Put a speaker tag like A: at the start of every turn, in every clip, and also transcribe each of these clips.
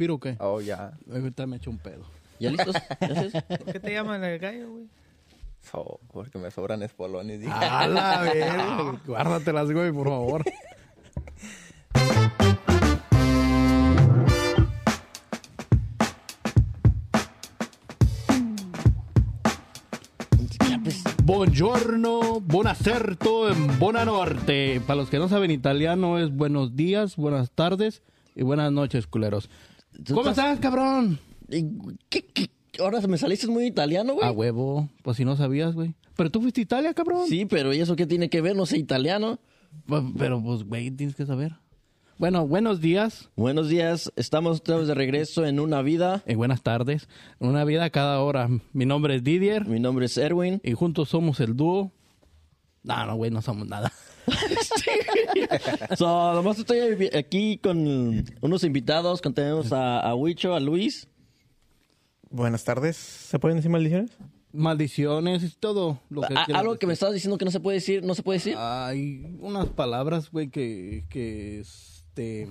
A: respiro o qué?
B: Oh, ya.
A: Ahorita me echo un pedo.
C: ¿Ya listos? ¿Ya?
D: ¿Por qué te llaman el gallo, güey?
B: So, porque me sobran espolones. dije.
A: A la verga. Guárdatelas, güey, por favor. Buongiorno, buon acerto, en buona norte. Para los que no saben italiano es buenos días, buenas tardes y buenas noches, culeros.
C: ¿Tú
A: ¿Cómo
C: estás-
A: cabrón?
C: ¿Qué, qué? Ahora me saliste muy italiano, güey.
A: A huevo, pues si no sabías, güey. Pero tú fuiste a Italia, cabrón.
C: Sí, pero ¿y eso qué tiene que ver? No sé italiano.
A: Pues, Pero pues, güey, tienes que saber. Bueno, buenos días
C: Buenos días, estamos vez de regreso en Una Vida.
A: y buenas tardes. Una vida cada hora. Mi nombre es Didier
C: Mi nombre es Erwin.
A: y juntos somos el dúo. No, no, güey, no somos nada.
C: So, nomás estoy aquí con unos invitados. con- Tenemos a, a Huicho, a Luis.
D: Buenas tardes. ¿Se pueden decir maldiciones?
A: Maldiciones y todo lo que
C: algo que me estabas diciendo que no se puede decir, no se puede decir.
A: Hay unas palabras, güey, que, que, este...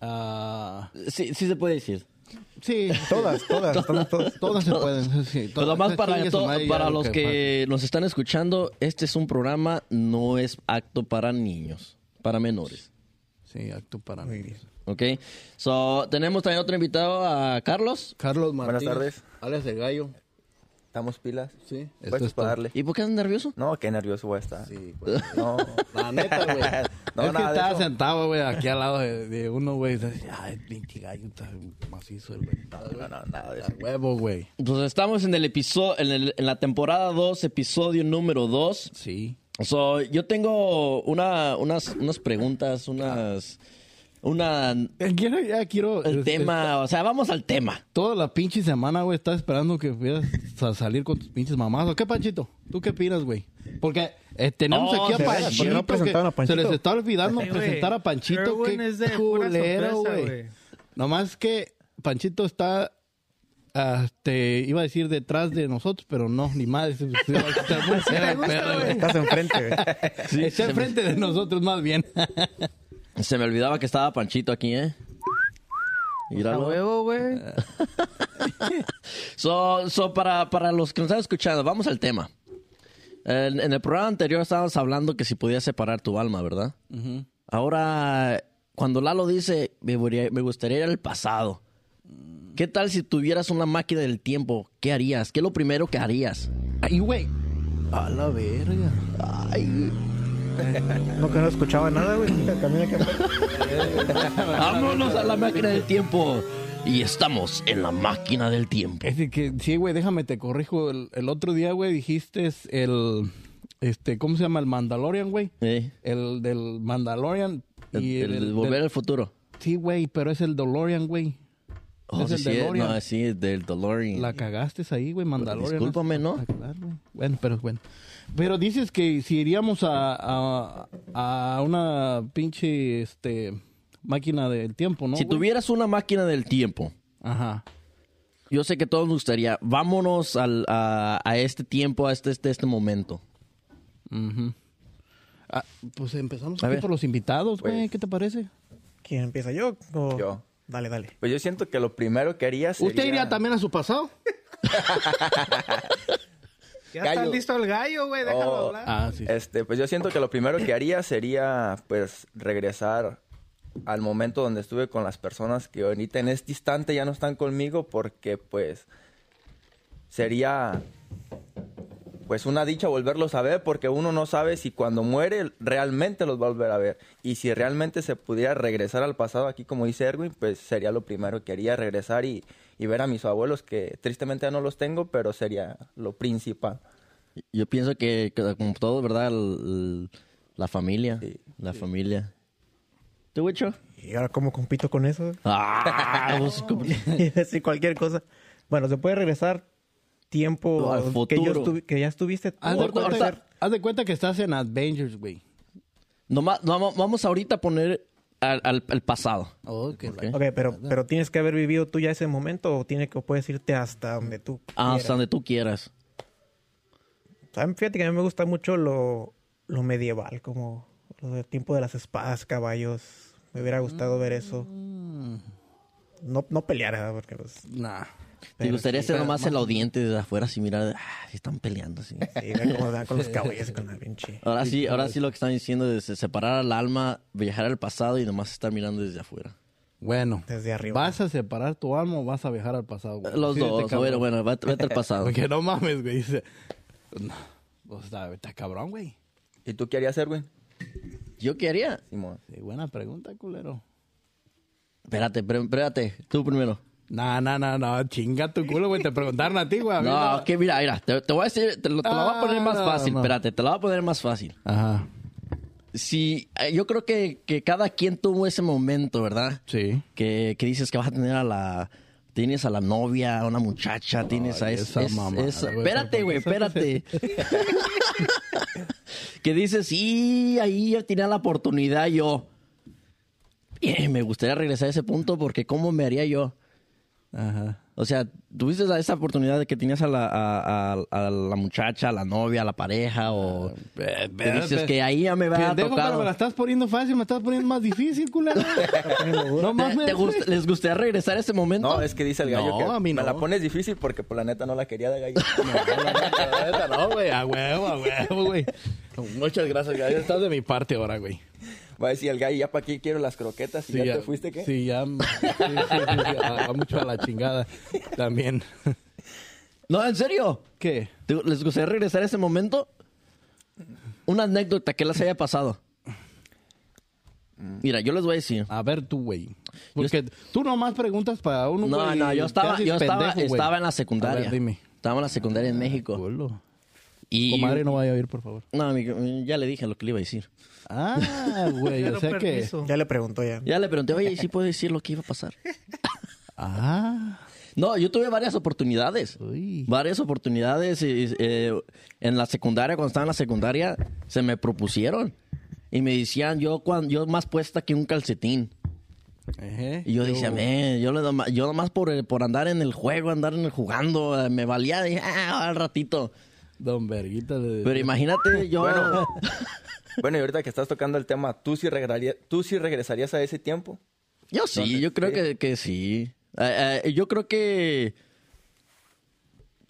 A: ah,
C: Sí, sí se puede decir.
A: Sí,
D: Todas, todas, todas.
A: todas se pueden. Sí,
C: Pero
A: todas.
C: más para, to- para
A: lo
C: los que nos están escuchando, este es un programa, no es acto para niños, para menores.
A: Sí, acto para
D: bien.
C: ¿Ok? So, tenemos también otro invitado, a Carlos.
A: Carlos Martínez.
B: tardes.
A: Alias el gallo.
B: ¿Estamos pilas?
A: Sí.
B: Pues
A: es
B: para darle.
C: ¿Y por qué andas nervioso?
B: No, qué nervioso voy a estar.
A: Sí, güey.
B: No,
A: La neta, güey.
B: No,
A: es que estaba
B: eso.
A: sentado, güey, aquí al lado de, de uno, güey. Ay, pinche gallo, está macizo el güey.
B: no, no, nada de eso.
A: huevo, güey.
C: Pues estamos en el episodio, en, el- en la temporada 2, episodio número 2.
A: Sí.
C: So, yo tengo una, unas, unas preguntas, unas... Una...
A: Eh, Quiero, ya quiero.
C: El
A: es-
C: tema, o sea, vamos al tema.
A: toda la pinche semana, güey, estaba esperando que fueras a salir con tus pinches mamás. ¿O qué, Panchito? ¿Tú qué opinas, güey? Porque eh, tenemos
C: Oh,
A: aquí a
C: de veras,
D: ¿por qué
A: Panchito.
D: no presentaron
A: que
D: a Panchito?
A: Se les está olvidando
D: Sí,
A: presentar a Panchito. Qué
D: es de
A: culero, güey. Nomás que Panchito está. ah, Este, iba a decir detrás de nosotros, pero no, ni güey.
D: Estás enfrente, güey.
A: Está enfrente de nosotros más bien.
C: Se me olvidaba que estaba Panchito aquí, ¿eh?
D: A
C: Míralo.
D: huevo, güey.
C: So, so para, para los que nos están escuchando, vamos al tema. En, en el programa anterior estábamos hablando que si podías separar tu alma, ¿verdad? Ahora, cuando Lalo dice, me, me gustaría ir al pasado. ¿Qué tal si tuvieras una máquina del tiempo? ¿Qué harías? ¿Qué es lo primero que harías?
A: Ay, güey. A la verga.
C: Ay,
D: No que no escuchaba nada, güey. Camina que
C: vámonos a la máquina del tiempo. Y estamos en la máquina del tiempo.
A: Es que, sí, güey, déjame te corrijo. El, el otro día, güey, dijiste el. Este, ¿cómo se llama? El Mandalorian, güey.
C: Eh,
A: El del Mandalorian.
C: el,
A: y
C: el
A: el-
C: volver
A: del-
C: al futuro.
A: Sí, güey, pero es el DeLorean, güey.
C: Oh,
A: es
C: sí,
A: el
C: sí,
A: DeLorean.
C: no, sí, del DeLorean.
A: La cagaste ahí, güey, Mandalorian.
C: Discúlpame, ¿no?
A: Ah, claro, güey. Bueno, pero bueno. Pero dices que si iríamos a, a, a una pinche este, máquina del tiempo, ¿no?
C: si
A: güey?
C: tuvieras una máquina del tiempo,
A: Ajá.
C: yo sé que todos nos gustaría, vámonos al- a, a este tiempo, a este, este, este momento.
A: Ah, pues empezamos
C: A
A: aquí
C: ver.
A: por los invitados, güey.
B: Pues-
A: ¿Qué te parece?
D: ¿Quién empieza? ¿Yo? o-
B: Yo.
D: Dale, dale.
B: Pues yo siento que lo primero que haría sería...
A: ¿Usted iría también a su pasado?
D: Ya
B: Gallo.
D: está listo el gallo, güey. Déjalo
B: Oh.
D: hablar.
A: Ah, sí.
B: Este, pues yo siento que lo primero que haría sería, pues, regresar al momento donde estuve con las personas que ahorita en este instante ya no están conmigo porque, pues, sería, pues, una dicha volverlos a ver porque uno no sabe si cuando muere realmente los va a volver a ver. Y si realmente se pudiera regresar al pasado aquí, como dice Erwin, pues sería lo primero que haría, regresar y, y ver a mis abuelos que tristemente ya no los tengo, pero sería lo principal.
C: Yo pienso que, que como todo, ¿verdad? El- el- la familia.
B: Sí,
C: la familia. ¿Tú, Wicho?
D: ¿Y ahora cómo compito con eso?
C: Ah, pues,
D: sí, cualquier cosa. Bueno, se puede regresar tiempo
C: Al
D: que, yo que ya estuviste.
A: Haz de, cuenta, haz de cuenta que estás en Avengers, güey.
C: Nomás- vamos, vamos ahorita a poner al, al- al pasado.
A: Oh, qué
C: Ok.
D: Ok, pero, pero tienes que haber vivido tú ya ese momento o tiene que puedes irte hasta donde tú quieras?
C: hasta donde tú quieras.
D: Fíjate que a mí me gusta mucho lo, lo medieval, como lo del tiempo de las espadas, caballos. Me hubiera gustado ver eso. No, no pelear, ¿verdad? Porque pues,
A: Nah.
C: ¿Te gustaría
D: sí,
C: ser nomás el audiente desde afuera así mirar, ah, están peleando así.
D: sí, ve cómo dan con los caballos con la pinche.
C: Ahora sí, ahora sí lo que están diciendo es separar al alma, viajar al pasado y nomás estar mirando desde afuera.
A: Bueno.
D: Desde arriba.
A: ¿Vas a separar tu alma o vas a viajar al pasado, güey?
C: Los
A: Sí,
C: dos,
A: este cabrón.
C: bueno, bueno, vete, vete al pasado.
A: Porque no mames, güey. Dice. No. O sea, está cabrón, güey.
B: ¿Y tú qué harías hacer, güey?
C: ¿Yo qué haría?
A: Sí, buena pregunta, culero.
C: Espérate, espérate, tú primero.
A: No, no, no, no. Chinga tu culo, güey. Te preguntaron a ti, güey.
C: No, que mira, mira, te, te voy a decir, te lo, te voy a poner más
A: Ah, no,
C: fácil,
A: no.
C: espérate, te lo voy a poner más fácil.
A: Ajá.
C: Si, eh, yo creo que, que cada quien tuvo ese momento, ¿verdad?
A: Sí.
C: Que, que dices que vas a tener a la... Tienes a la novia, a una muchacha, tienes a esa...
A: esa mamada, güey,
C: espérate,
A: ¿por
C: güey, espérate. que dices, sí, ahí ya tenía la oportunidad yo. Me gustaría regresar a ese punto porque ¿cómo me haría yo?
A: Ajá.
C: O sea, tuviste esa oportunidad de que tenías a la, a, a- a la muchacha, a la novia, a la pareja o...
A: Eh,
C: que dices que ahí ya me va a tocar.
A: pero me la estás poniendo fácil, me estás poniendo más difícil, culero. no
C: ¿Te-
A: mames.
C: te
A: güey.
C: gust- ¿Les gustaría regresar a ese momento?
B: No, es que dice el gallo
A: No,
B: que
A: a mí
B: me la pones difícil porque por la neta no la quería de gallo.
A: No, neta, no, güey. A huevo, a huevo, güey. Muchas gracias, gallo. Estás de mi parte ahora, güey.
B: Va a decir el gallo, ya para aquí quiero las croquetas y
A: Sí,
B: ya, te fuiste, ¿qué?
A: Sí, ya. Sí, sí, sí, sí, a- a mucho a la chingada también.
C: No, en serio.
A: ¿Qué?
C: ¿Te- ¿Les gustaría regresar a ese momento? Una anécdota que les haya pasado. Mira, yo les voy a decir.
A: A ver tú, güey. Porque tú nomás preguntas para uno,
C: No, no, yo estaba, yo estaba,
A: pendejo,
C: estaba en la
A: A
C: secundaria.
A: ver, dime.
C: Estaba en la secundaria en México.
A: Culo.
C: Y
A: Comadre, no vaya a oír, por favor.
C: No, ya le dije lo que le iba a decir.
A: Ah, güey, o sea que...
D: Ya le preguntó ya.
C: Ya le pregunté, oye, ¿y si puedo decir lo que iba a pasar?
A: Ah,
C: No, yo tuve varias oportunidades.
A: uy.
C: Varias oportunidades. y, eh, en la secundaria, cuando estaba en la secundaria, se me propusieron. Y me decían, yo, cuando, yo más puesta que un calcetín.
A: Ejé.
C: Y yo decía, "Men, yo, le doma- yo nomás por, el- por andar en el juego, andar en el jugando, eh, me valía, dije, ah, al ratito.
A: Don Verguita. le-
C: Pero imagínate, yo...
B: Bueno. Bueno, y ahorita que estás tocando el tema, ¿tú sí, regresarías, ¿tú sí regresarías a ese tiempo?
C: Yo sí,
B: Entonces,
C: yo creo
B: ¿sí?
C: que, que sí. Eh, eh, yo creo que...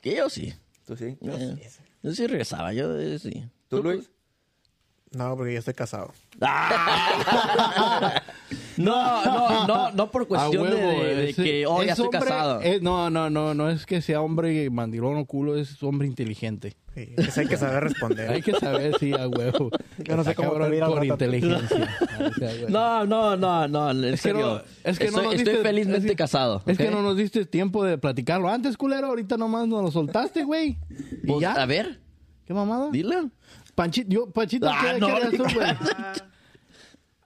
C: Que yo sí.
B: ¿Tú sí?
C: Eh, yo sí regresaba, yo eh, sí.
B: ¿Tú, Luis?
D: No, porque yo estoy casado.
C: No, no, no, no por cuestión de-
A: huevo,
C: de, de
A: ese-
C: que, oh, ya
A: es
C: estoy
A: hombre-
C: casado.
A: es- no, no, no, no es que sea hombre mandilón o culo, es hombre inteligente.
D: Sí, eso hay que saber responder.
A: Hay que saber, sí, a huevo.
D: Yo no sé cómo rato.
A: inteligencia. Güey.
C: No, no, no, no, en
A: Es que no- es que no
C: estoy,
A: nos
C: estoy
A: diste-
C: felizmente
A: es-
C: casado.
A: Es que no nos diste tiempo de platicarlo antes, culero. Ahorita nomás nos lo soltaste, güey. ¿Y
C: Pues,
A: ya?
C: A ver,
A: ¿Qué mamada?
C: dile.
A: Panchito, yo, Panchito,
C: Ah,
A: ¿qué,
C: no,
A: qué tú, güey?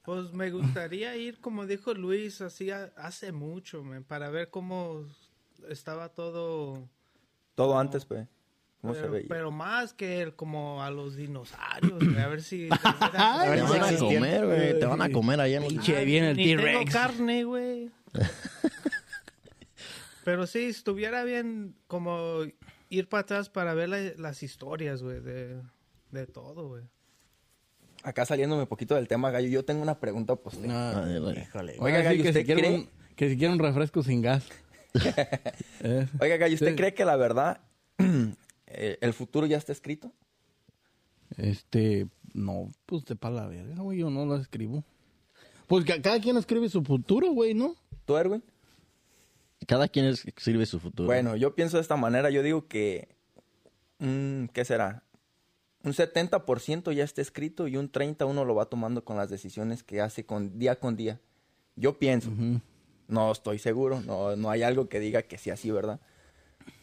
E: Pues me gustaría ir, como dijo Luis, así a- hace mucho, man, para ver cómo estaba todo.
B: Todo antes, pues. ¿Cómo se
E: Pero,
B: veía?
E: pero más que el- como a los dinosaurios, güey, a ver si.
A: Ay,
D: ver
C: Te
D: si
C: van a comer, güey. Te van a comer allá en los...
A: Pinche viene el
E: Ni tengo
A: T-Rex.
E: carne, güey. Pero sí, estuviera bien como ir para atrás para ver la- las historias, güey, de, de todo, güey.
B: Acá saliéndome un poquito del tema, Gallo, yo tengo una pregunta pues, para usted.
C: Ah, dile.
D: Híjole.
B: Oiga, Gallo,
A: que
B: ¿usted
A: si quiere
B: cree?
A: un- que si quiere un refresco sin gas. Eh,
B: Oiga, Gallo, ¿usted
A: Sí.
B: cree que la verdad, eh, el futuro ya está escrito?
A: Este, no, pues de pa' la verga, güey, yo no lo escribo. Pues que cada quien escribe su futuro, güey, ¿no?
B: ¿Tú, Erwin?
C: Cada quien es- sirve su futuro.
B: Bueno, yo pienso de esta manera. Yo digo que, mm, ¿qué será? Un 70% ya está escrito y un 30% uno lo va tomando con las decisiones que hace con día con día. Yo pienso. No estoy seguro. No, no hay algo que diga que sea así, ¿verdad?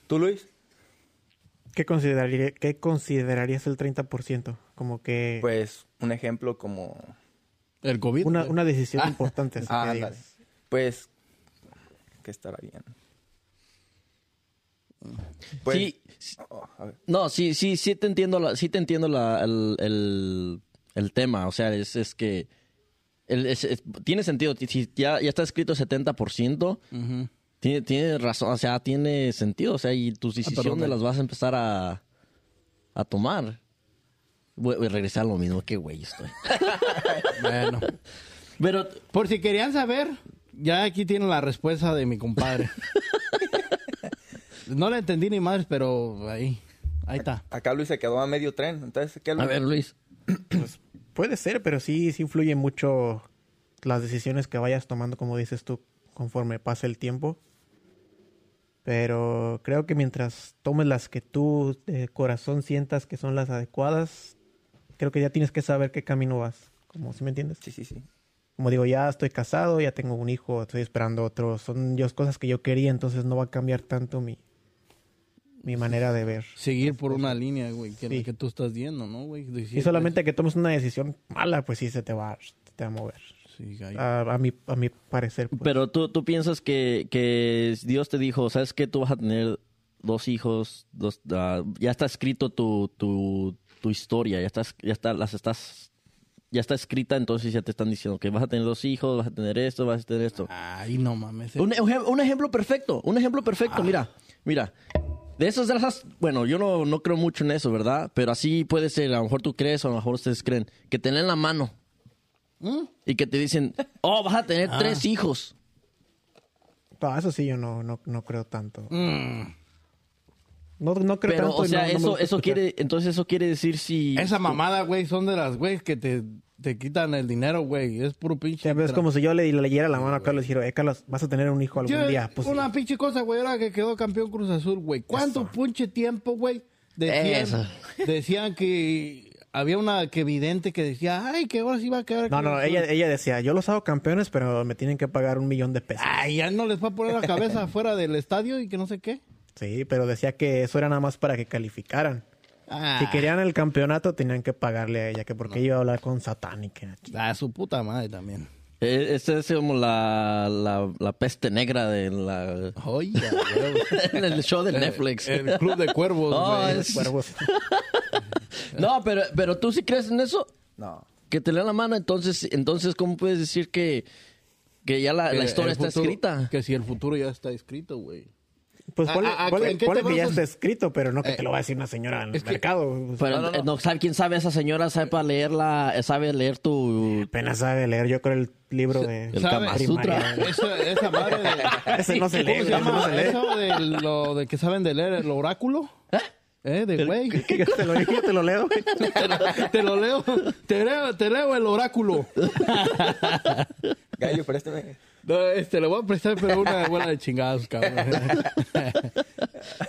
B: ¿Tú, Luis?
D: ¿Qué, consideraría, ¿Qué considerarías el 30%? Como que
B: Pues un ejemplo como...
A: El COVID.
D: una, una decisión importante. así
B: Ah,
D: que digas.
B: Pues... ¿Qué estará bien? Pues,
C: Sí,
B: oh, ver.
C: No, sí, sí, sí te entiendo, la, sí te entiendo la- el, el- el tema. O sea, es, es que el- es- es- tiene sentido. Si ya, ya está escrito 70%,
A: Ujú.
C: tiene, tiene razón. O sea, tiene sentido. O sea, y tus decisiones
A: perdón.
C: las vas a empezar a, a tomar. Voy, voy a regresar a lo mismo. Qué güey estoy.
A: Bueno,
C: Pero,
A: por si querían saber, ya aquí tienen la respuesta de mi compadre. no le entendí ni más, pero ahí, ahí está.
B: Acá Luis se quedó a medio tren. Entonces, ¿qué
C: A
B: Luis?
C: ver, Luis.
D: Pues puede ser, pero sí, sí influye mucho las decisiones que vayas tomando, como dices tú, conforme pasa el tiempo. Pero creo que mientras tomes las que tú de corazón sientas que son las adecuadas, creo que ya tienes que saber qué camino vas. Como si me entiendes.
B: Sí, sí, sí.
D: Como digo, ya estoy casado, ya tengo un hijo, estoy esperando otro. Son yo, cosas que yo quería, entonces no va a cambiar tanto mi, mi manera de ver.
A: Seguir por una línea, güey, que,
D: Sí.
A: que tú estás viendo, ¿no, güey?
D: Y solamente que tomes una decisión mala, pues sí se te va, se te va a mover.
A: Sí, gallo.
D: A, a mi, a mi parecer. pues.
C: Pero tú, tú piensas que, que Dios te dijo, ¿sabes qué? Tú vas a tener dos hijos, dos, ah, ya está escrito tu, tu, tu historia, ya estás, ya está, las estás, ya está escrita, entonces ya te están diciendo que vas a tener dos hijos, vas a tener esto, vas a tener esto.
A: Ay, no mames.
C: Un, ejem- un ejemplo perfecto, un ejemplo perfecto, mira, mira. De esas de esas, bueno, yo no, no creo mucho en eso, ¿verdad? Pero así puede ser, a lo mejor tú crees o a lo mejor ustedes creen, que te leen la mano y que te dicen, oh, vas a tener tres hijos.
D: No, eso sí yo no, no, no creo tanto. No, no creo
C: Pero,
D: tanto.
C: o sea,
D: no-
C: eso, eso quiere, entonces eso quiere decir si...
A: Esa mamada, güey, son de las güeyes que te, te quitan el dinero, güey. Es puro pinche.
D: Es como si yo le, le leyera la mano a Carlos y dijera, eh, Carlos, vas a tener un hijo algún
A: Yo-
D: día. Pues,
A: una pinche cosa, güey, ahora que quedó campeón Cruz Azul, güey. ¿Cuánto pinche tiempo, güey? Decían,
C: Eso.
A: decían que había una que evidente que decía, ay, que ahora sí va a quedar.
D: no, no,
A: Cruz Azul".
D: ella, ella decía, yo los hago campeones, pero me tienen que pagar un millón de pesos.
A: Ay, ya no les va a poner la cabeza afuera del estadio y que no sé qué.
D: Sí, pero decía que eso era nada más para que calificaran.
A: Ah,
D: Si querían el campeonato, tenían que pagarle a ella, que porque iba a hablar con Satán y que...
A: A su puta madre también.
C: Eh, Esta es como la, la, la peste negra de la...
A: Oye,
C: en el show de Netflix.
A: El Club de Cuervos,
C: Oh,
A: güey.
C: es-
D: Cuervos.
C: No, pero, pero tú sí crees en eso.
B: No.
C: Que te leen la mano, entonces, entonces ¿cómo puedes decir que, que ya la,
A: Que
C: la historia está
A: futuro-
C: escrita?
A: Que si el futuro ya está escrito, güey.
D: Pues
A: ¿A-
D: ponle,
A: a- a-
D: ponle-
A: en qué
D: ponle
A: te
D: que ya está escrito, pero no que
A: Eh,
D: te lo va a decir una señora en el
A: que-
D: mercado.
C: Pero
B: No, no, no.
C: eh, no, ¿sabe quién sabe? Esa señora sabe para leerla, eh, sabe leer tu...
D: Apenas sabe leer, yo creo, el libro de
C: El. Kama Sutra.
A: Esa, esa madre de...
D: Ese no se lee,
A: ¿Cómo se llama
D: se lee.
A: eso de lo de que saben de leer el oráculo? ¿Eh? De güey.
D: Te lo, yo te lo leo.
A: te, lo, te lo leo. Te leo, te leo el oráculo.
B: Gallo, préstame.
A: No, este, le voy a prestar, pero una bola de chingados, cabrón.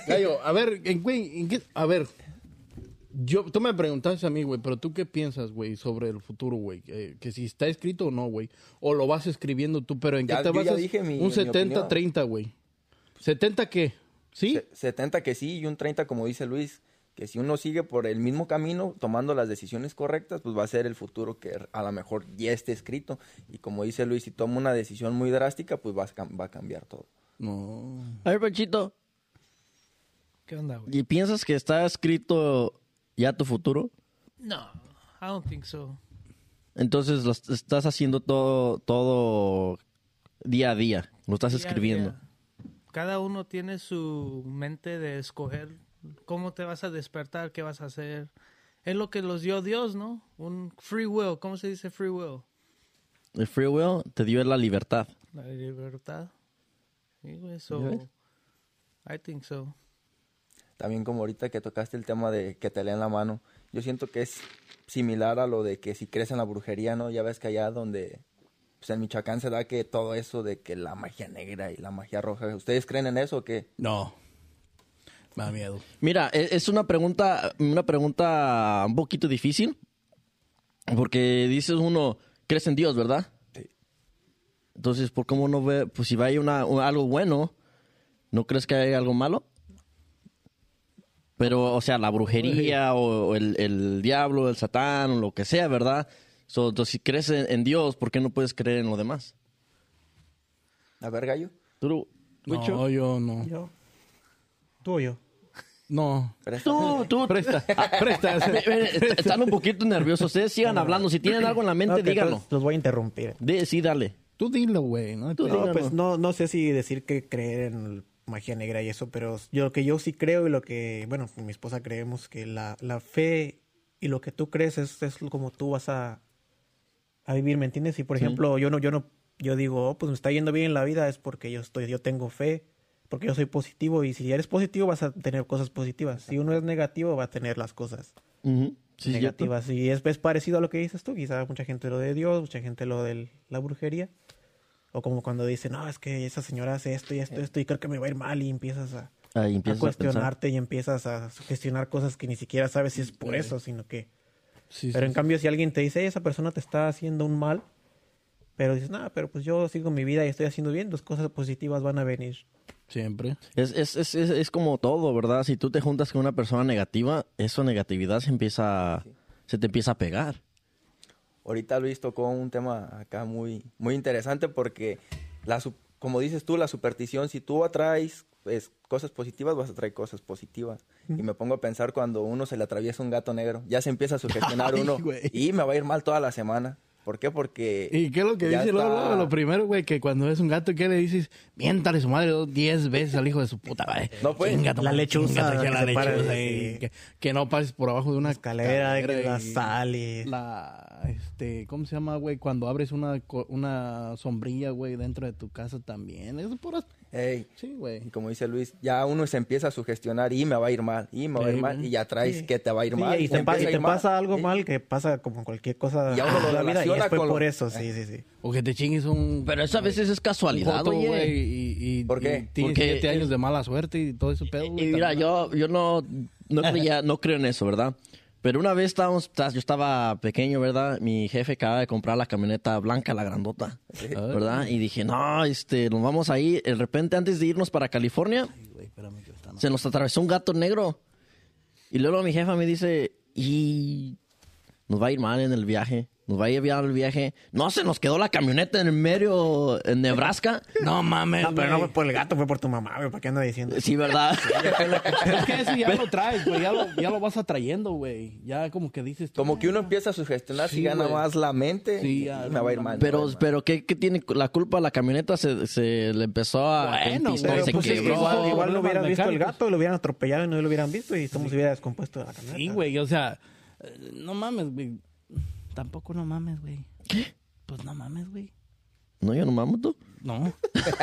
A: Gallo, a ver, en- güey, ¿en qué- a ver. Yo, tú me preguntaste a mí, güey, pero tú qué piensas, güey, sobre el futuro, güey? Eh, que si está escrito o no, güey. O lo vas escribiendo tú, pero ¿en
B: Ya-
A: qué te vas Un
B: mi
A: 70-30, güey. ¿70 qué? ¿Sí?
B: Se- 70 que sí y un 30 como dice Luis. Que si uno sigue por el mismo camino, tomando las decisiones correctas, pues va a ser el futuro que a lo mejor ya esté escrito. Y como dice Luis, si toma una decisión muy drástica, pues va a, cam- va a cambiar todo.
A: No.
C: A ver, Panchito,
E: ¿Qué onda, güey?
C: ¿y piensas que está escrito ya tu futuro?
E: No, I don't think so.
C: Entonces lo est- estás haciendo todo, todo día a día, lo estás
E: Día
C: escribiendo.
E: día. Cada uno tiene su mente de escoger cómo te vas a despertar, qué vas a hacer. Es lo que los dio Dios, ¿no? Un free will. ¿Cómo se dice free will?
C: El free will te dio la libertad.
E: La libertad. Sí, güey, so. I think so.
B: También como ahorita que tocaste el tema de que te leen la mano, yo siento que es similar a lo de que si crees en la brujería, ¿no? Ya ves que allá donde, pues en Michoacán se da que todo eso de que la magia negra y la magia roja, ¿ustedes creen en eso o qué?
A: No. Me da miedo.
C: Mira, e- es una pregunta, una pregunta un poquito difícil, porque dices uno, crees en Dios, ¿verdad?
B: Sí.
C: Entonces, ¿por cómo no ve, pues si va a ir una, un- algo bueno, ¿no crees que hay algo malo? Pero, o sea, la brujería o, o el, el diablo, el satán, o lo que sea, ¿verdad? So, entonces, si crees en, en Dios, ¿por qué no puedes creer en lo demás?
B: A ver, gallo.
C: ¿Tú?
A: No, yo no.
D: Yo. Tú o yo.
A: No.
C: Tú, tú.
A: Presta. Presta.
C: Ve, est- Están un poquito nerviosos. Ustedes sigan hablando. Si tienen algo en la mente, díganlo.
D: Los voy a interrumpir.
C: De- sí, dale.
A: Tú dilo, güey. ¿no?
C: Tú
D: No, pues no, no sé si decir que creer en magia negra y eso, pero yo lo que yo sí creo y lo que, bueno, mi esposa creemos que la, la fe y lo que tú crees es, es como tú vas a, a vivir, ¿me entiendes? Y por ejemplo, yo no, yo no yo digo, oh, pues me está yendo bien en la vida, es porque yo estoy, yo tengo fe, porque yo soy positivo y si eres positivo vas a tener cosas positivas. Si uno es negativo va a tener las cosas negativas. Y es, es parecido a lo que dices tú, quizás mucha gente lo de Dios, mucha gente lo de la brujería. O como cuando dicen, no, es que esa señora hace esto y esto, esto, y creo que me va a ir mal, y empiezas a,
C: Ahí
D: a
C: empiezas a
D: cuestionarte y empiezas a gestionar cosas que ni siquiera sabes si es por eso, sino que...
A: Sí,
D: Pero en cambio, si alguien te dice, "Ey, esa persona te está haciendo un mal, pero dices, nada, pero pues yo sigo mi vida y estoy haciendo bien, las cosas positivas van a venir.
A: Siempre.
C: Es, es, es, es, es como todo, ¿verdad? Si tú te juntas con una persona negativa, esa negatividad se empieza, se te empieza a pegar.
B: Ahorita Luis tocó un tema acá muy, muy interesante porque, la, como dices tú, la superstición, si tú atraes pues, cosas positivas, vas a traer cosas positivas. Y me pongo a pensar cuando uno se le atraviesa un gato negro, ya se empieza a sugestionar
A: Ay,
B: uno y me va a ir mal toda la semana. ¿Por qué? Porque...
A: ¿Y qué es lo que dice
B: está-
A: luego? Lo primero, güey, que cuando ves un gato, ¿qué le dices? Miéntale su madre dos, diez veces al hijo de su puta madre.
B: No, pues.
A: Chinga
D: La lechuza,
A: chinga
D: que
A: la lechuza, y que, que no pases por abajo de una
D: Escalera, que la
A: y
D: sal y...
A: La, este, ¿cómo se llama, güey? Cuando abres una, co- una sombrilla, güey, dentro de tu casa también. Es puras...
B: Ey,
A: Sí, güey.
B: y como dice Luis, ya uno se empieza a sugestionar y me va a ir mal, y me va a ir mal,
A: güey.
B: y ya traes
D: Sí.
B: que te va a ir
D: Sí,
B: mal.
D: y te, pa- y te
B: mal.
D: pasa algo
B: Sí.
D: mal que pasa como cualquier cosa
B: Y a uno lo
D: en la vida y es
B: con
D: por eso, sí, sí, sí.
A: O que te chingues un...
C: Pero eso a veces es casualidad, oye.
A: Y, y,
B: ¿Por qué?
A: y
C: Porque-
A: siete años de mala suerte y todo ese pedo,
C: Y
A: güey.
C: mira, yo, yo no, no, creía, no creo en eso, ¿verdad? Pero una vez estábamos, yo estaba pequeño, ¿verdad? Mi jefe acaba de comprar la camioneta blanca, la grandota, ¿verdad? Y dije, no, este, nos vamos ahí. De repente, antes de irnos para California,
A: Ay, güey, espérame que están...
C: se nos atravesó un gato negro. Y luego mi jefa me dice, y nos va a ir mal en el viaje. Nos va a bien el viaje. No, se nos quedó la camioneta en el medio, en Nebraska.
A: No mames,
D: No, pero no fue por el gato, fue por tu mamá, güey. ¿Para qué anda diciendo?
C: Sí, ¿verdad?
A: Es que ese ya lo traes, güey. Ya lo, ya lo vas atrayendo, güey. Ya como que dices... tú,
B: Como que uno
A: "Ah".
B: empieza a sugestionar
A: Sí,
B: si gana más la mente
A: Sí,
B: y
A: ya,
B: me va a ir mal.
C: Pero,
B: mal.
C: pero ¿qué, qué tiene la culpa? La camioneta se, se le empezó a...
A: Bueno, pero
C: se
A: pues es que
C: quebró.
A: eso-
D: igual, igual no
A: problemas
D: hubieras visto el gato, lo hubieran atropellado y no lo hubieran visto y cómo se hubiera descompuesto la camioneta.
A: Sí, güey, o sea, eh, no mames, güey. Tampoco no mames, güey. ¿Qué? Pues no mames, güey.
C: No, yo no mamo tú.
A: No.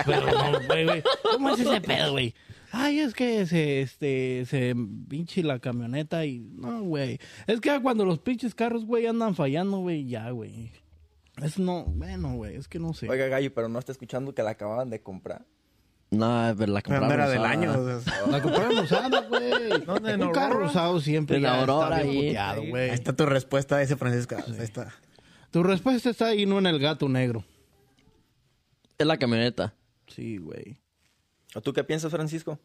A: Pero no, güey, güey. ¿Cómo es ese pedo, güey? Ay, es que se, este, se pinche la camioneta y... No, güey. Es que cuando los pinches carros, güey, andan fallando, güey, ya, güey. Es no... Bueno, güey, es que no sé.
B: Oiga, Gallo, pero no está escuchando que la acababan de comprar.
C: No, pero la
D: Pero
C: compraron
D: no era del
C: usada.
D: año. o sea,
A: La compraron usada, güey.
E: ¿Dónde, en
A: Un carro usado siempre
C: En
A: ya
C: Aurora,
A: está bien
C: ahí.
A: puteado,
E: Ahí
A: güey.
D: Ahí está tu respuesta a ese Francisco. Ahí está.
A: Tu respuesta está ahí, no en el gato negro.
C: Es la camioneta.
A: Sí, güey.
B: ¿O tú qué piensas, Francisco?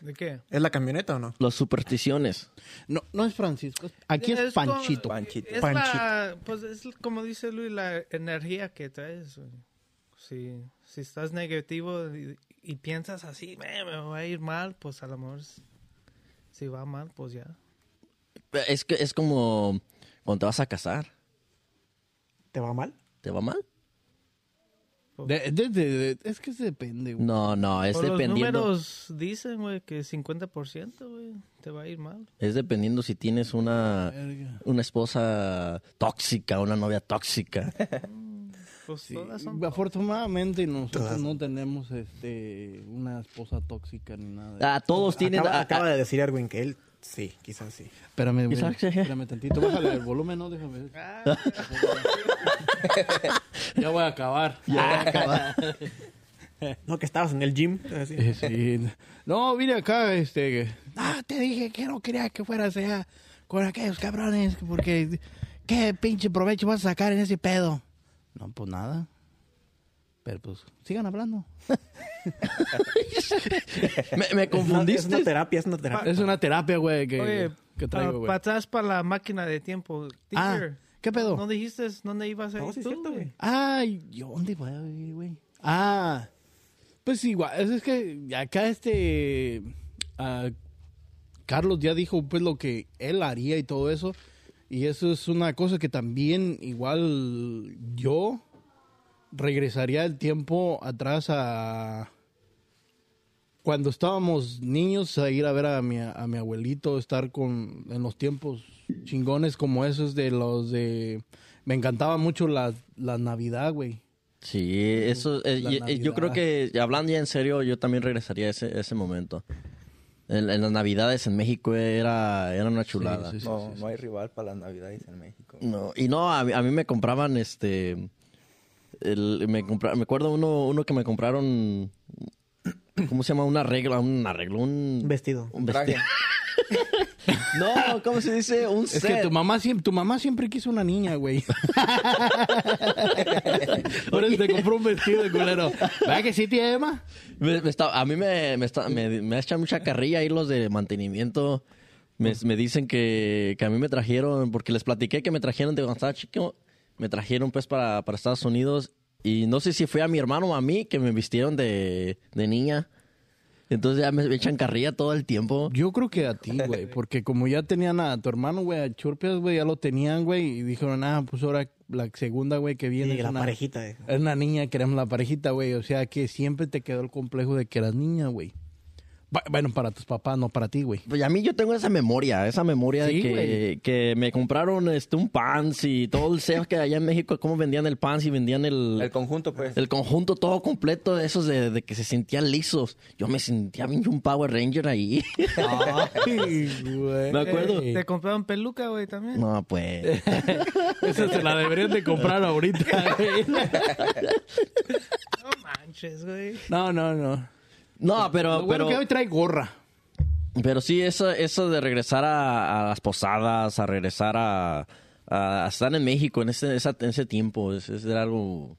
E: ¿De qué?
D: ¿Es la camioneta o no?
C: Las supersticiones.
A: No, no es Francisco. es- Aquí es, Panchito.
B: Panchito.
E: Es
D: Panchito.
E: la, pues es como dice Luis, la energía que traes. güey. Si, si estás negativo y, y piensas así, "Me- me va a ir mal, pues a lo mejor si va mal, pues ya.
C: Es que es como cuando te vas a casar.
D: ¿Te va mal?
C: ¿Te va mal?
A: De- de- de- de- es que se depende, güey.
C: No, no, es
E: Por los
C: dependiendo.
E: números dicen, güey, que 50%, güey, te va a ir mal.
C: Es dependiendo si tienes una, una esposa tóxica, una novia tóxica.
E: Pues
A: Sí,
E: todas son...
A: afortunadamente nosotros
D: Todas.
A: no tenemos este una esposa tóxica ni nada. de
C: Ah, todos tienen.
D: Acaba,
C: ah,
D: acaba
C: ah,
D: de decir Erwin que él sí, quizás sí.
A: Espérame, güey.
C: Sí.
A: Espérame tantito. Bájale el volumen, no, déjame ver. Ya voy a acabar.
D: No, que estabas en el gym. así.
A: Eh, sí. No, vine acá, este... Ah, te dije que no quería que fueras allá con aquellos cabrones, porque... ¿Qué pinche provecho vas a sacar en ese pedo? No, pues nada. Pero pues, sigan hablando.
C: me, me
D: Es
C: confundiste.
D: una terapia, es una terapia.
A: Es una terapia, güey, que,
E: Oye,
A: que traigo, güey.
E: para atrás para la máquina de tiempo.
A: Ah,
E: Teacher,
A: ¿qué pedo?
E: ¿No dijiste dónde ibas a ir
D: No, sí
E: tú,
D: cierto, güey?
A: Ay, ¿yo dónde voy a vivir, güey? Ah, pues igual, es, es que acá este... ah, Carlos ya dijo pues lo que él haría y todo eso. Y eso es una cosa que también igual yo regresaría el tiempo atrás a cuando estábamos niños a ir a ver a mi, a mi abuelito, estar con en los tiempos chingones como esos de los de me encantaba mucho la, la Navidad, güey.
C: Sí, eso, eh, y yo creo que, hablando ya en serio, yo también regresaría a ese, ese momento. En, en las navidades en México era, era una chulada.
A: Sí, sí, sí,
B: no,
A: sí,
B: no hay rival para las navidades en México.
C: No, y no, a, mí- a mí me compraban este. el- me, compra- me acuerdo uno, uno que me compraron. ¿Cómo se llama? Un arreglo, un arreglo, un.
D: Un vestido.
C: un
B: Traje.
C: vestido. No, ¿cómo se dice? Un
A: Es
C: set.
A: que tu mamá siempre, tu mamá siempre quiso una niña, güey. Eso te compró un vestido de culero. ¿Verdad que sí, tía Emma?
C: Me- me está- a mí me, me, está- me, me echan mucha carrilla ahí los de mantenimiento. Me, me dicen que, que a mí me trajeron, porque les platiqué que me trajeron de cuando estaba chico, me trajeron pues para, para Estados Unidos. Y no sé si fue a mi hermano o a mí que me vistieron de, de niña. Entonces ya me, me echan carrilla todo el tiempo.
A: Yo creo que a ti, güey, porque como ya tenían a tu hermano, güey, a Churpias, güey, ya lo tenían, güey, y dijeron, ah, pues ahora la segunda, güey, que viene
D: Sí,
A: es
D: la
A: una,
D: parejita. eh.
A: es una niña, queremos la parejita, güey, o sea que siempre te quedó el complejo de que eras niña, güey. Bu- Bueno, para tus papás, no para ti, güey.
C: Pues a mí yo tengo esa memoria, esa memoria
A: Sí,
C: de que, que me compraron este un pants y todo el SEO que allá en México, cómo vendían el pants y vendían el,
B: El conjunto, pues.
C: El conjunto todo completo, esos de, de que se sentían lisos. Yo me sentía bien un Power Ranger ahí.
A: Ay, güey.
C: Me acuerdo.
E: Te compraron peluca, güey, también.
C: No, pues.
A: Esa se la deberían de comprar ahorita, güey.
E: No manches, güey.
A: No, no, no.
C: No, pero,
A: Lo bueno
C: pero,
A: que hoy trae gorra.
C: pero sí, eso, eso de regresar a, a las posadas, a regresar a, a estar en México en ese, esa- en ese tiempo, es, es algo,